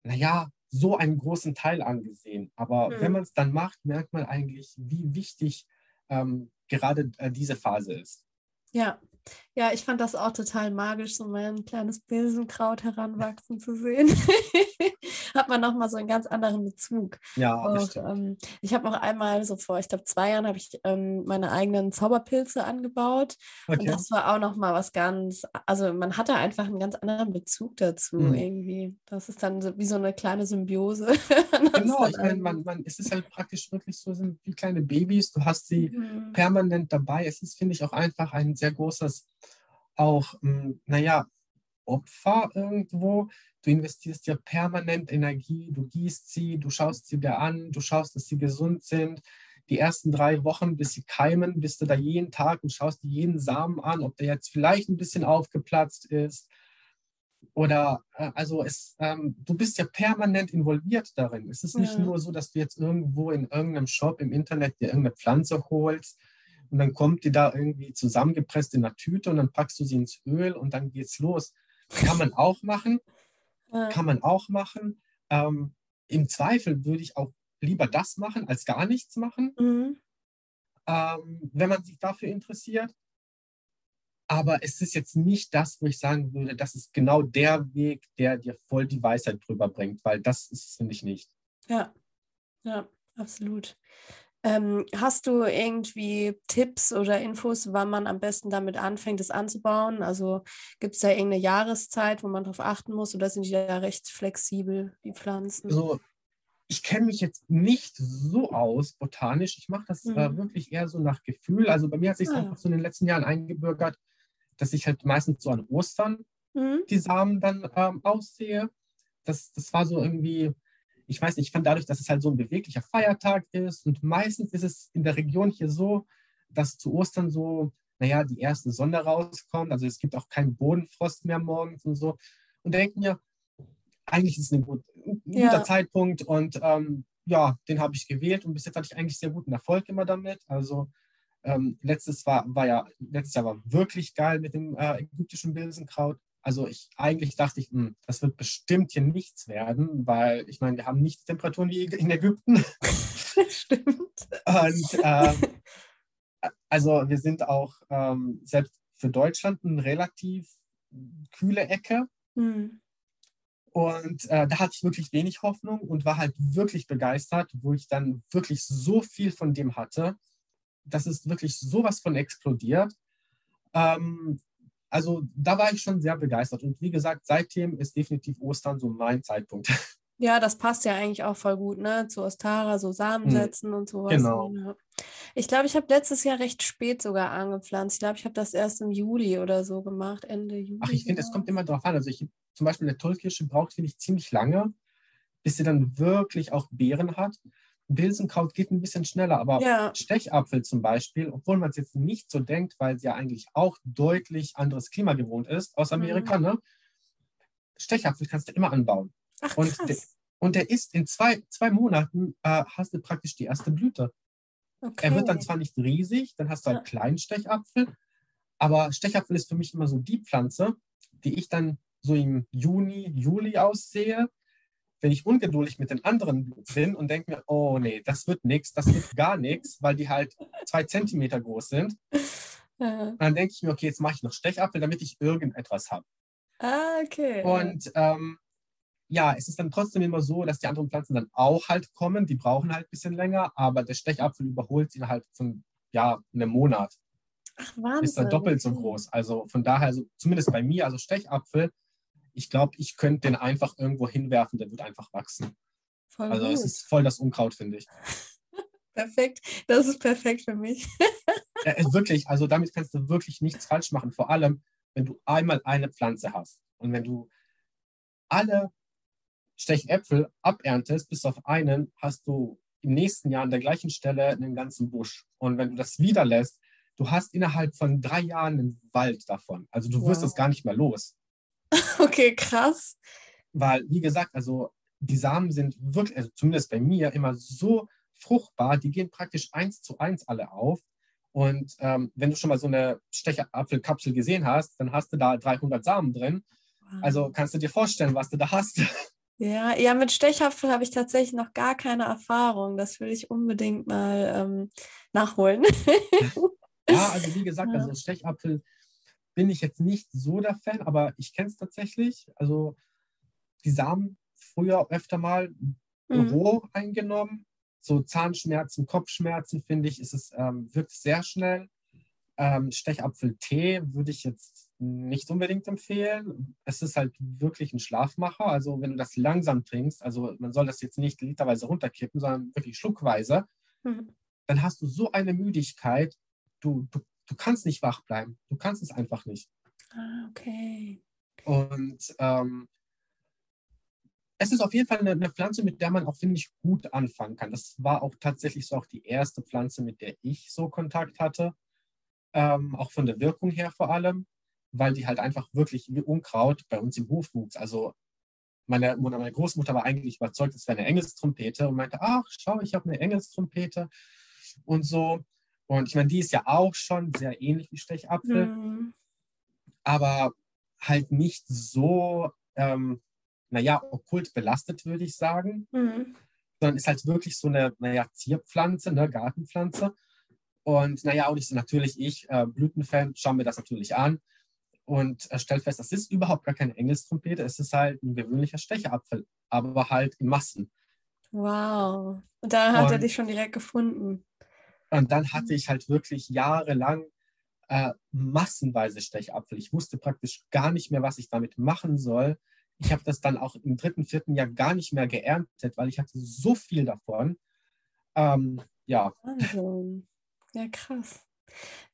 naja, so einen großen Teil angesehen. Aber mhm. wenn man es dann macht, merkt man eigentlich, wie wichtig ähm, gerade äh, diese Phase ist. Ja, ja, ich fand das auch total magisch, so mein kleines Bilsenkraut heranwachsen zu sehen. Hat man nochmal so einen ganz anderen Bezug. Ja, auch, ähm, ich habe auch einmal, so vor, ich glaube, zwei Jahren, habe ich ähm, meine eigenen Zauberpilze angebaut. Okay. Und das war auch nochmal was ganz, also man hatte einfach einen ganz anderen Bezug dazu mhm. irgendwie. Das ist dann so, wie so eine kleine Symbiose. genau, ich meine, man, man, es ist halt praktisch wirklich so, sind wie kleine Babys. Du hast sie mhm. permanent dabei. Es ist, finde ich, auch einfach ein sehr großes auch, hm, naja, Opfer irgendwo. Du investierst ja permanent Energie, du gießt sie, du schaust sie dir an, du schaust, dass sie gesund sind. Die ersten drei Wochen, bis sie keimen, bist du da jeden Tag und schaust dir jeden Samen an, ob der jetzt vielleicht ein bisschen aufgeplatzt ist. Oder äh, also es, ähm, du bist ja permanent involviert darin. Es ist nicht ja. nur so, dass du jetzt irgendwo in irgendeinem Shop im Internet dir irgendeine Pflanze holst und dann kommt die da irgendwie zusammengepresst in einer Tüte und dann packst du sie ins Öl und dann geht's los. Kann man auch machen. Kann man auch machen. Ähm, Im Zweifel würde ich auch lieber das machen, als gar nichts machen, mhm. ähm, wenn man sich dafür interessiert. Aber es ist jetzt nicht das, wo ich sagen würde, das ist genau der Weg, der dir voll die Weisheit drüber bringt, weil das ist, finde ich, nicht. Ja, ja, absolut. Ähm, hast du irgendwie Tipps oder Infos, wann man am besten damit anfängt, es anzubauen? Also gibt es da irgendeine Jahreszeit, wo man darauf achten muss oder sind die da recht flexibel, die Pflanzen? Also ich kenne mich jetzt nicht so aus botanisch. Ich mache das mhm. wirklich eher so nach Gefühl. Also bei mir hat sich ah. einfach so in den letzten Jahren eingebürgert, dass ich halt meistens so an Ostern mhm. die Samen dann ähm, aussehe. Das, das war so irgendwie ich weiß nicht, ich fand dadurch, dass es halt so ein beweglicher Feiertag ist und meistens ist es in der Region hier so, dass zu Ostern so, naja, die erste Sonne rauskommt, also es gibt auch keinen Bodenfrost mehr morgens und so. Und denken ja, eigentlich ist es ein, gut, ein ja. guter Zeitpunkt und ähm, ja, den habe ich gewählt und bis jetzt hatte ich eigentlich sehr guten Erfolg immer damit. Also ähm, letztes war, war ja, letztes Jahr war wirklich geil mit dem äh, ägyptischen Bilsenkraut. Also ich eigentlich dachte ich, mh, hm, das wird bestimmt hier nichts werden, weil ich meine, wir haben nicht Temperaturen wie in Ägypten. Stimmt. Und ähm, also wir sind auch ähm, selbst für Deutschland eine relativ kühle Ecke. Hm. Und äh, da hatte ich wirklich wenig Hoffnung und war halt wirklich begeistert, wo ich dann wirklich so viel von dem hatte. Das ist wirklich sowas von explodiert. Ähm, also da war ich schon sehr begeistert. Und wie gesagt, seitdem ist definitiv Ostern so mein Zeitpunkt. Ja, das passt ja eigentlich auch voll gut, ne? Zu Ostara, so Samen hm. setzen mhm. und sowas. Genau. Ja. Ich glaube, ich habe letztes Jahr recht spät sogar angepflanzt. Ich glaube, ich habe das erst im Juli oder so gemacht, Ende Juli. Ach, ich finde, es kommt immer darauf an. Also ich zum Beispiel eine Tollkirsche braucht, finde ich, ziemlich lange, bis sie dann wirklich auch Beeren hat. Bilsenkraut geht ein bisschen schneller, aber ja. Stechapfel zum Beispiel, obwohl man es jetzt nicht so denkt, weil es ja eigentlich auch deutlich anderes Klima gewohnt ist aus Amerika, mhm. ne? Stechapfel kannst du immer anbauen. Ach, und, der, und der ist in zwei, zwei Monaten, äh, hast du praktisch die erste Blüte. Okay. Er wird dann zwar nicht riesig, dann hast du halt ja. kleinen Stechapfel, Aber Stechapfel ist für mich immer so die Pflanze, die ich dann so im Juni, Juli aussehe, wenn ich ungeduldig mit den anderen bin und denke mir, oh nee, das wird nichts, das wird gar nichts, weil die halt zwei Zentimeter groß sind. Ja. Dann denke ich mir, okay, jetzt mache ich noch Stechapfel, damit ich irgendetwas habe. Ah, okay. Und ähm, ja, es ist dann trotzdem immer so, dass die anderen Pflanzen dann auch halt kommen. Die brauchen halt ein bisschen länger, aber der Stechapfel überholt sie innerhalb von ja, einem Monat. Ach, Wahnsinn. Ist dann doppelt so groß. Also von daher, also zumindest bei mir, also Stechapfel, ich glaube, ich könnte den einfach irgendwo hinwerfen, der wird einfach wachsen. Voll also gut. es ist voll das Unkraut, finde ich. perfekt, das ist perfekt für mich. ja, wirklich, also damit kannst du wirklich nichts falsch machen. Vor allem, wenn du einmal eine Pflanze hast und wenn du alle Stechäpfel aberntest, bis auf einen, hast du im nächsten Jahr an der gleichen Stelle einen ganzen Busch. Und wenn du das wieder lässt, du hast innerhalb von drei Jahren einen Wald davon. Also du wirst es gar nicht mehr los. Okay, krass. Weil, wie gesagt, also die Samen sind wirklich, also zumindest bei mir, immer so fruchtbar, die gehen praktisch eins zu eins alle auf. Und ähm, wenn du schon mal so eine Stechapfelkapsel gesehen hast, dann hast du da 300 Samen drin. Also kannst du dir vorstellen, was du da hast. Ja, ja, mit Stechapfel habe ich tatsächlich noch gar keine Erfahrung. Das will ich unbedingt mal ähm, nachholen. ja, also wie gesagt, also Stechapfel bin ich jetzt nicht so der Fan, aber ich kenne es tatsächlich. Also die Samen früher öfter mal mhm. roh eingenommen. So Zahnschmerzen, Kopfschmerzen, finde ich, ist es ähm, wirkt sehr schnell. Ähm, Stechapfeltee würde ich jetzt nicht unbedingt empfehlen. Es ist halt wirklich ein Schlafmacher. Also wenn du das langsam trinkst, also man soll das jetzt nicht literweise runterkippen, sondern wirklich schluckweise, mhm. dann hast du so eine Müdigkeit, du, du du kannst nicht wach bleiben. Du kannst es einfach nicht. Ah, okay. Und ähm, es ist auf jeden Fall eine, eine, Pflanze, mit der man auch, finde ich, gut anfangen kann. Das war auch tatsächlich so auch die erste Pflanze, mit der ich so Kontakt hatte. Ähm, auch von der Wirkung her vor allem, weil die halt einfach wirklich wie Unkraut bei uns im Hof wuchs. Also meine, meine Großmutter war eigentlich überzeugt, es wäre eine Engelstrompete und meinte, ach, schau, ich habe eine Engelstrompete und so. Und ich meine, die ist ja auch schon sehr ähnlich wie Stechapfel, mhm. aber halt nicht so, ähm, naja, okkult belastet, würde ich sagen. Mhm. Sondern ist halt wirklich so eine, naja, Zierpflanze, ne, Gartenpflanze. Und naja, und ich so natürlich, ich, äh, Blütenfan, schaue mir das natürlich an und äh, stelle fest, das ist überhaupt gar keine Engelstrompete, es ist halt ein gewöhnlicher Stechapfel, aber halt in Massen. Wow. Und da hat und, er dich schon direkt gefunden. Und dann hatte ich halt wirklich jahrelang äh, massenweise Stechapfel. Ich wusste praktisch gar nicht mehr, was ich damit machen soll. Ich habe das dann auch im dritten, vierten Jahr gar nicht mehr geerntet, weil ich hatte so viel davon. Ähm, ja. Wahnsinn. Ja, krass.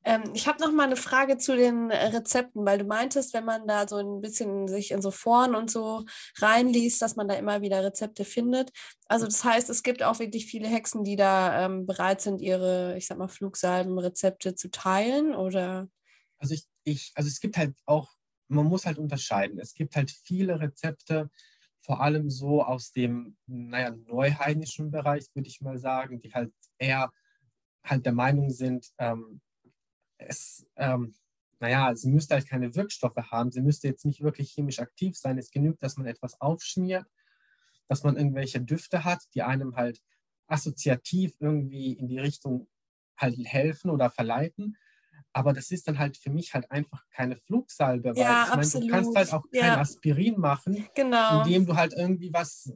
Ähm, ich habe noch mal eine Frage zu den äh, Rezepten, weil du meintest, wenn man da so ein bisschen sich in so Foren und so reinliest, dass man da immer wieder Rezepte findet. Also das heißt, es gibt auch wirklich viele Hexen, die da ähm, bereit sind, ihre, ich sag mal, Flugsalbenrezepte zu teilen, oder? Also ich, ich, also es gibt halt auch, man muss halt unterscheiden. Es gibt halt viele Rezepte, vor allem so aus dem, naja, neuheidnischen Bereich, würde ich mal sagen, die halt eher halt der Meinung sind, ähm, es, ähm, naja, sie müsste halt keine Wirkstoffe haben, sie müsste jetzt nicht wirklich chemisch aktiv sein. Es genügt, dass man etwas aufschmiert, dass man irgendwelche Düfte hat, die einem halt assoziativ irgendwie in die Richtung halt helfen oder verleiten. Aber das ist dann halt für mich halt einfach keine Flugsalbe, weil ja, ich meine, du kannst halt auch kein ja. Aspirin machen, genau. indem du halt irgendwie was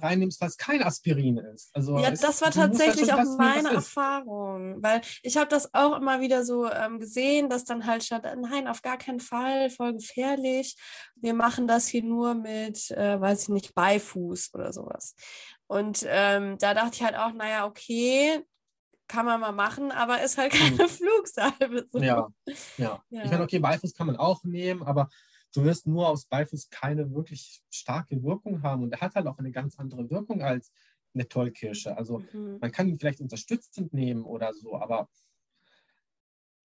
reinnimmst, was kein Aspirin ist. Also ja, das war tatsächlich auch meine Erfahrung, weil ich habe das auch immer wieder so ähm, gesehen, dass dann halt statt, nein, auf gar keinen Fall, voll gefährlich, wir machen das hier nur mit, äh, weiß ich nicht, Beifuß oder sowas. Und ähm, da dachte ich halt auch, naja, okay, kann man mal machen, aber ist halt keine hm. Flugsalbe. So. Ja, ja, ja. Ich meine, okay, Beifuß kann man auch nehmen, aber du wirst nur aus Beifuß keine wirklich starke Wirkung haben. Und er hat halt auch eine ganz andere Wirkung als eine Tollkirsche. Also mhm. man kann ihn vielleicht unterstützend nehmen oder so, aber,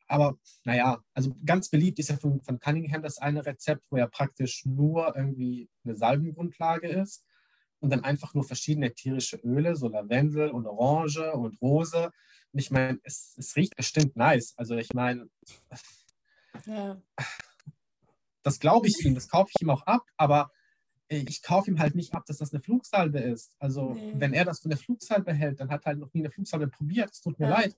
aber naja, also ganz beliebt ist ja von, von Cunningham das eine Rezept, wo ja praktisch nur irgendwie eine Salbengrundlage ist und dann einfach nur verschiedene tierische Öle, so Lavendel und Orange und Rose. Und ich meine, es, es riecht bestimmt nice. Also ich meine, ja. Das glaube ich ihm, das kaufe ich ihm auch ab, aber ich kaufe ihm halt nicht ab, dass das eine Flugsalbe ist. Also, nee. wenn er das für eine Flugsalbe hält, dann hat er halt noch nie eine Flugsalbe probiert. Es tut mir ja. leid.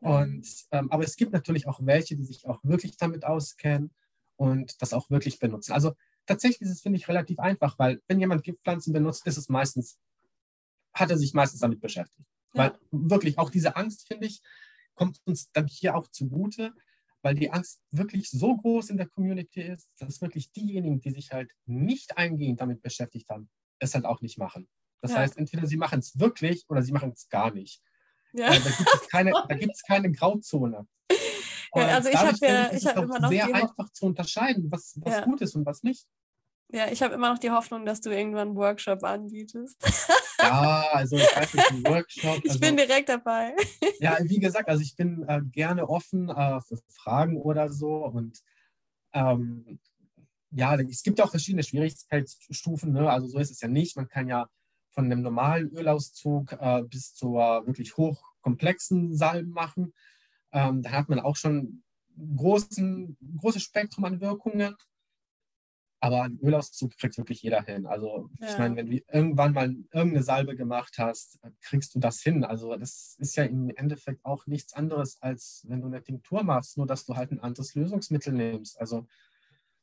Und, ähm, aber es gibt natürlich auch welche, die sich auch wirklich damit auskennen und das auch wirklich benutzen. Also tatsächlich ist es, finde ich, relativ einfach, weil wenn jemand Giftpflanzen benutzt, ist es meistens, hat er sich meistens damit beschäftigt. Ja. Weil wirklich auch diese Angst, finde ich, kommt uns dann hier auch zugute, weil die Angst wirklich so groß in der Community ist, dass wirklich diejenigen, die sich halt nicht eingehend damit beschäftigt haben, es halt auch nicht machen. Das ja. heißt, entweder sie machen es wirklich oder sie machen es gar nicht. Ja. Äh, da gibt es keine, da gibt es keine Grauzone. Und also ich habe ja, ich habe immer noch sehr einfach zu unterscheiden, was, was ja. gut ist und was nicht. Ja, ich habe immer noch die Hoffnung, dass du irgendwann einen Workshop anbietest. Ja, also ich weiß nicht, ein Workshop. Ich bin also direkt dabei. Ja, wie gesagt, also ich bin äh, gerne offen äh, für Fragen oder so und ähm, ja, es gibt ja auch verschiedene Schwierigkeitsstufen, ne? also so ist es ja nicht. Man kann ja von einem normalen Ölauszug äh, bis zu wirklich hochkomplexen Salben machen. Ähm, da hat man auch schon großen, großes Spektrum an Wirkungen. Aber einen Ölauszug kriegt wirklich jeder hin. Also ja. ich meine, wenn du irgendwann mal irgendeine Salbe gemacht hast, kriegst du das hin. Also das ist ja im Endeffekt auch nichts anderes, als wenn du eine Tinktur machst, nur dass du halt ein anderes Lösungsmittel nimmst. Also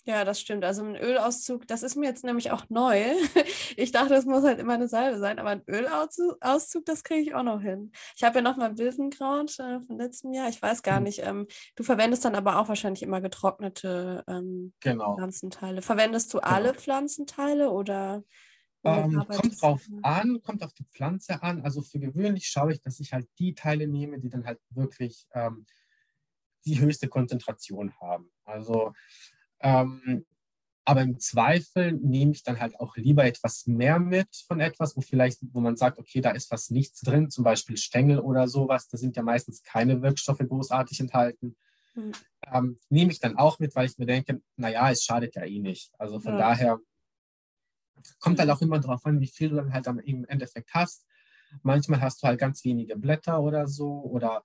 ja, das stimmt. Also ein Ölauszug, das ist mir jetzt nämlich auch neu. Ich dachte, es muss halt immer eine Salbe sein, aber ein Ölauszug, das kriege ich auch noch hin. Ich habe ja noch mal Bilsenkraut äh, von letztem Jahr. Ich weiß gar mhm. nicht. Ähm, du verwendest dann aber auch wahrscheinlich immer getrocknete ähm, genau. Pflanzenteile. Verwendest du genau. alle Pflanzenteile oder? Ähm, kommt drauf an, kommt auf die Pflanze an. Also für gewöhnlich schaue ich, dass ich halt die Teile nehme, die dann halt wirklich ähm, die höchste Konzentration haben. Also ähm, aber im Zweifel nehme ich dann halt auch lieber etwas mehr mit von etwas, wo vielleicht, wo man sagt, okay, da ist was nichts drin, zum Beispiel Stängel oder sowas. Da sind ja meistens keine Wirkstoffe großartig enthalten. Mhm. Ähm, nehme ich dann auch mit, weil ich mir denke, naja, es schadet ja eh nicht. Also von ja. daher kommt halt auch immer darauf an, wie viel du dann halt im Endeffekt hast. Manchmal hast du halt ganz wenige Blätter oder so oder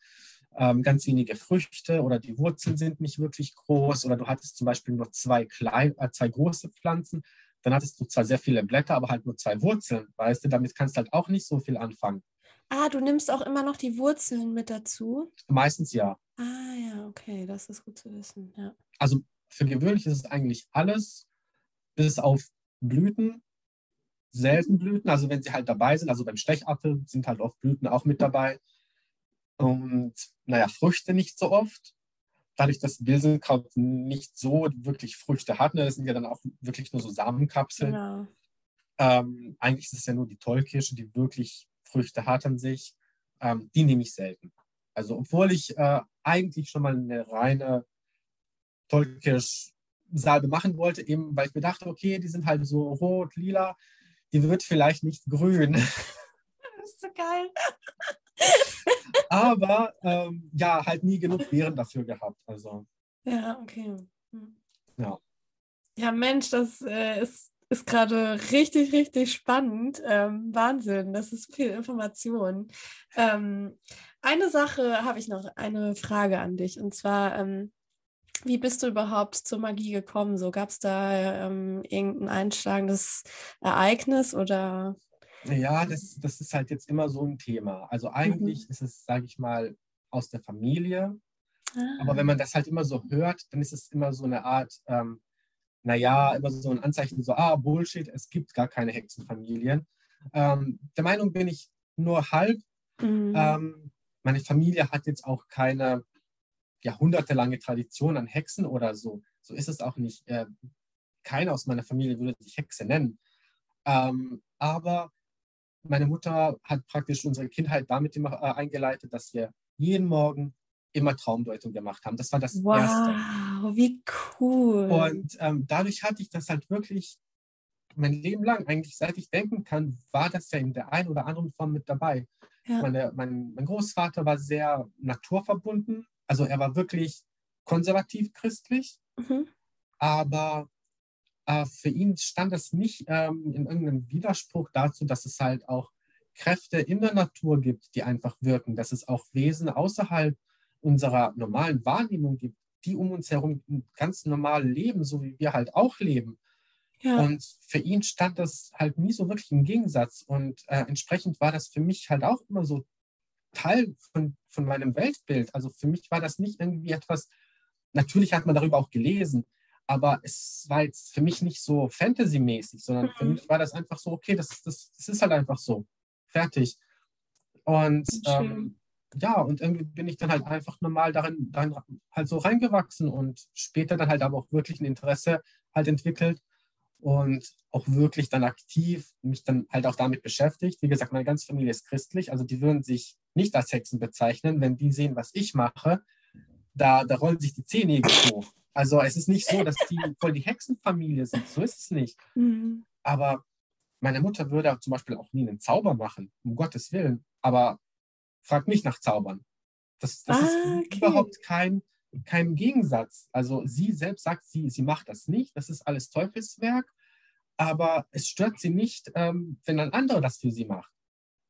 ähm, ganz wenige Früchte oder die Wurzeln sind nicht wirklich groß oder du hattest zum Beispiel nur zwei, klein, äh, zwei große Pflanzen, dann hattest du zwar sehr viele Blätter, aber halt nur zwei Wurzeln, weißt du, damit kannst du halt auch nicht so viel anfangen. Ah, du nimmst auch immer noch die Wurzeln mit dazu? Meistens ja. Ah ja, okay, das ist gut zu wissen, ja. Also für gewöhnlich ist es eigentlich alles, bis auf Blüten, selten Blüten, also wenn sie halt dabei sind, also beim Stechapfel sind halt oft Blüten auch mit dabei. Und naja, Früchte nicht so oft. Dadurch, dass Bilsenkraut nicht so wirklich Früchte hat, ne, das sind ja dann auch wirklich nur so Samenkapseln. Genau. Ähm, eigentlich ist es ja nur die Tollkirsche, die wirklich Früchte hat an sich. Ähm, die nehme ich selten. Also, obwohl ich äh, eigentlich schon mal eine reine Tollkirsch-Salbe machen wollte, eben weil ich mir dachte, okay, die sind halt so rot, lila, die wird vielleicht nicht grün. Das ist so geil. Aber ähm, ja, halt nie genug Beeren dafür gehabt. Also. Ja, okay. Hm. Ja. Ja, Mensch, das äh, ist, ist gerade richtig, richtig spannend. Ähm, Wahnsinn, das ist viel Information. Ähm, eine Sache habe ich noch, eine Frage an dich. Und zwar, ähm, wie bist du überhaupt zur Magie gekommen? So gab es da ähm, irgendein einschlagendes Ereignis oder ja, das, das ist halt jetzt immer so ein Thema. Also eigentlich mhm. ist es, sage ich mal, aus der Familie. Ah. Aber wenn man das halt immer so hört, dann ist es immer so eine Art, ähm, naja, immer so ein Anzeichen, so, ah, Bullshit, es gibt gar keine Hexenfamilien. Ähm, der Meinung bin ich nur halb. Mhm. Ähm, meine Familie hat jetzt auch keine jahrhundertelange Tradition an Hexen oder so. So ist es auch nicht. Äh, keiner aus meiner Familie würde sich Hexe nennen. Ähm, aber meine Mutter hat praktisch unsere Kindheit damit immer äh, eingeleitet, dass wir jeden Morgen immer Traumdeutung gemacht haben. Das war das wow, Erste. Wow, wie cool. Und ähm, dadurch hatte ich das halt wirklich mein Leben lang, eigentlich seit ich denken kann, war das ja in der einen oder anderen Form mit dabei. Ja. Meine, mein, mein Großvater war sehr naturverbunden, also er war wirklich konservativ christlich, mhm. aber für ihn stand es nicht ähm, in irgendeinem Widerspruch dazu, dass es halt auch Kräfte in der Natur gibt, die einfach wirken, dass es auch Wesen außerhalb unserer normalen Wahrnehmung gibt, die um uns herum ganz normal leben, so wie wir halt auch leben. Ja. Und für ihn stand das halt nie so wirklich im Gegensatz. Und äh, entsprechend war das für mich halt auch immer so Teil von, von meinem Weltbild. Also für mich war das nicht irgendwie etwas, natürlich hat man darüber auch gelesen, aber es war jetzt für mich nicht so Fantasy-mäßig, sondern mhm. für mich war das einfach so, okay, das, das, das ist halt einfach so. Fertig. Und ähm, ja, und irgendwie bin ich dann halt einfach normal darin, darin halt so reingewachsen und später dann halt aber auch wirklich ein Interesse halt entwickelt und auch wirklich dann aktiv mich dann halt auch damit beschäftigt. Wie gesagt, meine ganze Familie ist christlich, also die würden sich nicht als Hexen bezeichnen, wenn die sehen, was ich mache. Da, da rollen sich die Zehennägel hoch. Also es ist nicht so, dass die voll die Hexenfamilie sind, so ist es nicht. Mhm. Aber meine Mutter würde zum Beispiel auch nie einen Zauber machen, um Gottes Willen. Aber frag mich nach Zaubern. Das, das ah, ist okay. überhaupt kein, kein Gegensatz. Also sie selbst sagt, sie, sie macht das nicht. Das ist alles Teufelswerk. Aber es stört sie nicht, ähm, wenn ein anderer das für sie macht.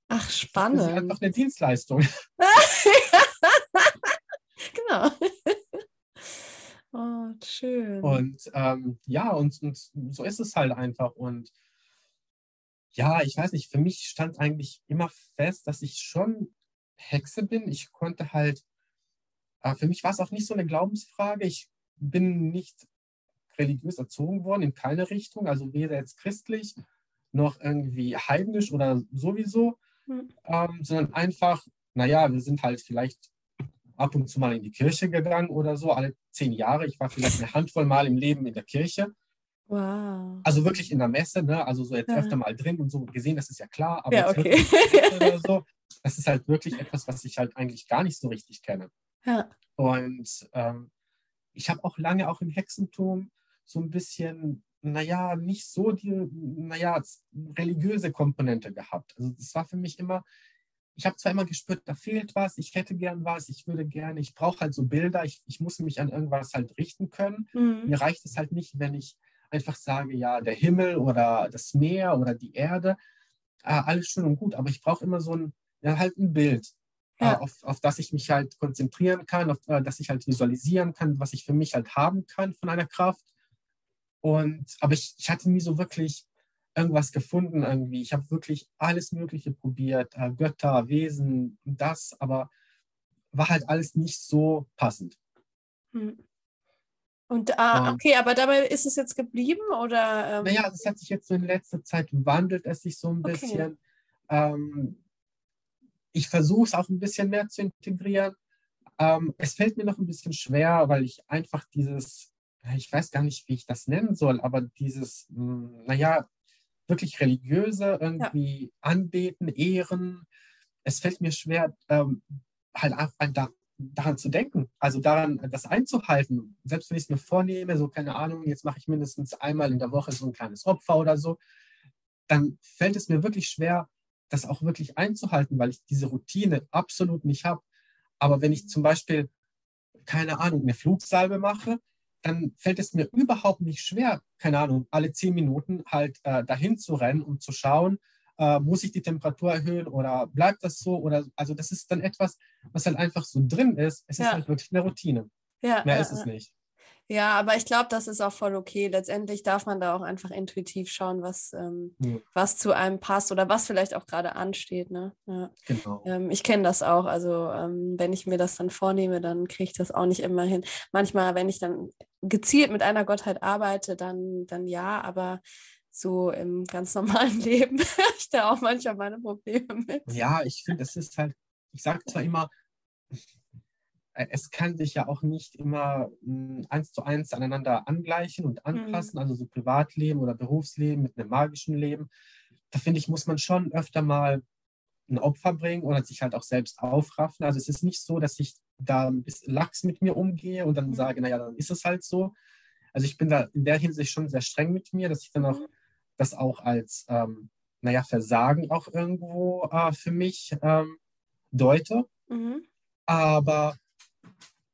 Ach, spannend. Das ist einfach eine Dienstleistung. genau. oh, schön. Und ähm, ja, und, und so ist es halt einfach. Und ja, ich weiß nicht, für mich stand eigentlich immer fest, dass ich schon Hexe bin. Ich konnte halt, äh, für mich war es auch nicht so eine Glaubensfrage. Ich bin nicht religiös erzogen worden, in keine Richtung, also weder jetzt christlich noch irgendwie heidnisch oder sowieso, mhm. ähm, sondern einfach, naja, wir sind halt vielleicht ab und zu mal in die Kirche gegangen oder so, alle zehn Jahre. Ich war vielleicht eine Handvoll Mal im Leben in der Kirche. Wow. Also wirklich in der Messe, ne? also so jetzt ja. öfter mal drin und so gesehen, das ist ja klar, aber ja, okay. so, das ist halt wirklich etwas, was ich halt eigentlich gar nicht so richtig kenne. Ja. Und ähm, ich habe auch lange auch im Hexentum so ein bisschen, naja, nicht so die, naja, religiöse Komponente gehabt. Also das war für mich immer, ich habe zwar immer gespürt, da fehlt was, ich hätte gern was, ich würde gerne, ich brauche halt so Bilder, ich, ich muss mich an irgendwas halt richten können. Mhm. Mir reicht es halt nicht, wenn ich einfach sage, ja, der Himmel oder das Meer oder die Erde, äh, alles schön und gut, aber ich brauche immer so ein, ja, halt ein Bild, äh, ja. auf, auf das ich mich halt konzentrieren kann, auf äh, das ich halt visualisieren kann, was ich für mich halt haben kann von einer Kraft. Und, aber ich, ich hatte nie so wirklich irgendwas gefunden irgendwie. Ich habe wirklich alles Mögliche probiert, äh, Götter, Wesen, das, aber war halt alles nicht so passend. Hm. Und ah, okay, aber dabei ist es jetzt geblieben oder? Ähm? Naja, es hat sich jetzt so in letzter Zeit wandelt es sich so ein bisschen. Okay. Ähm, ich versuche es auch ein bisschen mehr zu integrieren. Ähm, es fällt mir noch ein bisschen schwer, weil ich einfach dieses, ich weiß gar nicht, wie ich das nennen soll, aber dieses, hm, naja, wirklich religiöse irgendwie ja. anbeten, ehren. Es fällt mir schwer, ähm, halt einfach da, daran zu denken, also daran, das einzuhalten. Selbst wenn ich es mir vornehme, so keine Ahnung, jetzt mache ich mindestens einmal in der Woche so ein kleines Opfer oder so, dann fällt es mir wirklich schwer, das auch wirklich einzuhalten, weil ich diese Routine absolut nicht habe. Aber wenn ich zum Beispiel, keine Ahnung, eine Flugsalbe mache, dann fällt es mir überhaupt nicht schwer, keine Ahnung, alle zehn Minuten halt äh, dahin zu rennen, um zu schauen, äh, muss ich die Temperatur erhöhen oder bleibt das so? Oder also das ist dann etwas, was dann einfach so drin ist. Es ja. ist halt wirklich eine Routine. Ja, Mehr ja, ist es nicht. Ja, aber ich glaube, das ist auch voll okay. Letztendlich darf man da auch einfach intuitiv schauen, was, ähm, ja. was zu einem passt oder was vielleicht auch gerade ansteht. Ne? Ja. Genau. Ähm, ich kenne das auch. Also ähm, wenn ich mir das dann vornehme, dann kriege ich das auch nicht immer hin. Manchmal, wenn ich dann gezielt mit einer Gottheit arbeite, dann, dann ja, aber so im ganz normalen Leben habe ich da auch manchmal meine Probleme mit. Ja, ich finde, es ist halt, ich sage zwar immer, äh, es kann sich ja auch nicht immer hm, eins zu eins aneinander angleichen und anpassen, mhm. also so Privatleben oder Berufsleben mit einem magischen Leben. Da finde ich, muss man schon öfter mal ein Opfer bringen oder sich halt auch selbst aufraffen. Also es ist nicht so, dass ich da ein bisschen lax mit mir umgehe und dann mhm. sage, naja, dann ist es halt so. Also ich bin da in der Hinsicht schon sehr streng mit mir, dass ich dann auch mhm. das auch als, ähm, naja, Versagen auch irgendwo äh, für mich ähm, deute. Mhm. Aber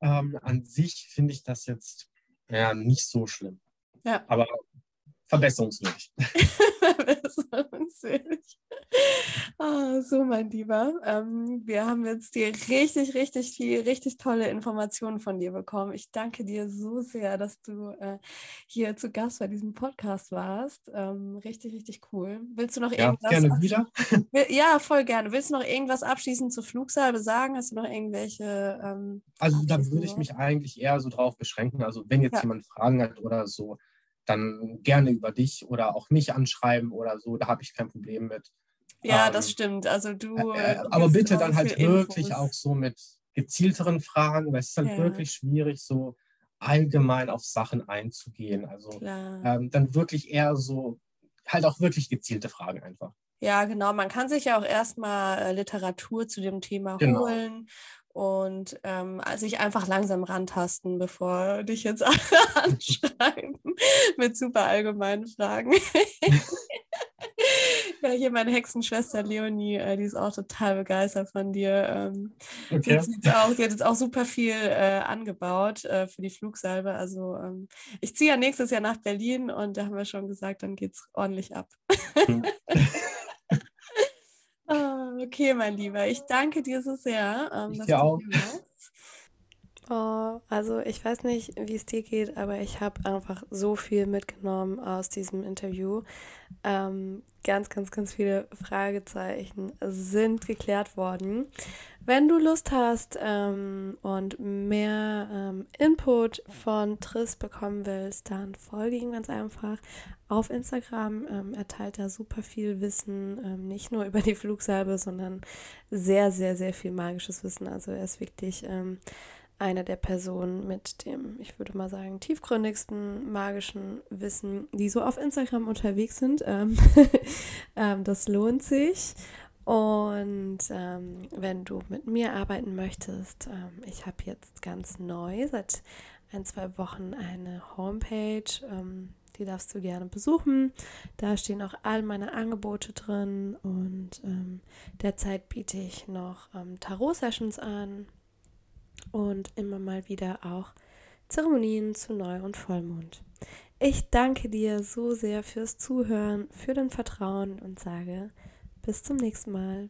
ähm, an sich finde ich das jetzt ja, nicht so schlimm. Ja. Aber verbesserungswürdig. Ah, so, mein Lieber. Ähm, wir haben jetzt dir richtig, richtig viel, richtig tolle Informationen von dir bekommen. Ich danke dir so sehr, dass du äh, hier zu Gast bei diesem Podcast warst. Ähm, richtig, richtig cool. Willst du noch Ja, irgendwas? gerne wieder. Ja, voll gerne. Willst du noch irgendwas abschließend zur Flugsalbe sagen? Hast du noch irgendwelche ähm, Also da würde ich mich eigentlich eher so drauf beschränken. Also wenn jetzt Ja. jemand Fragen hat oder so, dann gerne über dich oder auch mich anschreiben oder so. Da habe ich kein Problem mit. Ja, Ähm, das stimmt. Also du. Äh, du aber bitte dann halt wirklich Infos. auch so mit gezielteren Fragen, weil es ist halt Ja. wirklich schwierig, so allgemein auf Sachen einzugehen. Also ähm, dann wirklich eher so, halt auch wirklich gezielte Fragen einfach. Ja, genau. Man kann sich ja auch erstmal äh, Literatur zu dem Thema Genau. holen und ähm, sich einfach langsam rantasten, bevor dich jetzt alle anschreiben mit super allgemeinen Fragen. ja, hier meine Hexenschwester Leonie, äh, die ist auch total begeistert von dir. Ähm, sie, Okay. hat jetzt auch, sie hat jetzt auch super viel äh, angebaut äh, für die Flugsalbe. Also ähm, ich ziehe ja nächstes Jahr nach Berlin und da haben wir schon gesagt, dann geht es ordentlich ab. Ah, okay, mein Lieber, ich danke dir so sehr, ähm, Ich dass dir du auch. hier warst. Oh, also ich weiß nicht, wie es dir geht, aber ich habe einfach so viel mitgenommen aus diesem Interview. Ähm, ganz, ganz, ganz viele Fragezeichen sind geklärt worden. Wenn du Lust hast ähm, und mehr ähm, Input von Triss bekommen willst, dann folge ihm ganz einfach auf Instagram. Ähm, er teilt da super viel Wissen, ähm, nicht nur über die Flugsalbe, sondern sehr, sehr, sehr viel magisches Wissen. Also er ist wirklich ähm, eine der Personen mit dem, ich würde mal sagen, tiefgründigsten magischen Wissen, die so auf Instagram unterwegs sind. Ähm, ähm, das lohnt sich. Und ähm, wenn du mit mir arbeiten möchtest, ähm, ich habe jetzt ganz neu seit ein, zwei Wochen eine Homepage. Ähm, die darfst du gerne besuchen. Da stehen auch all meine Angebote drin und ähm, derzeit biete ich noch ähm, Tarot-Sessions an und immer mal wieder auch Zeremonien zu Neu- und Vollmond. Ich danke dir so sehr fürs Zuhören, für dein Vertrauen und sage bis zum nächsten Mal.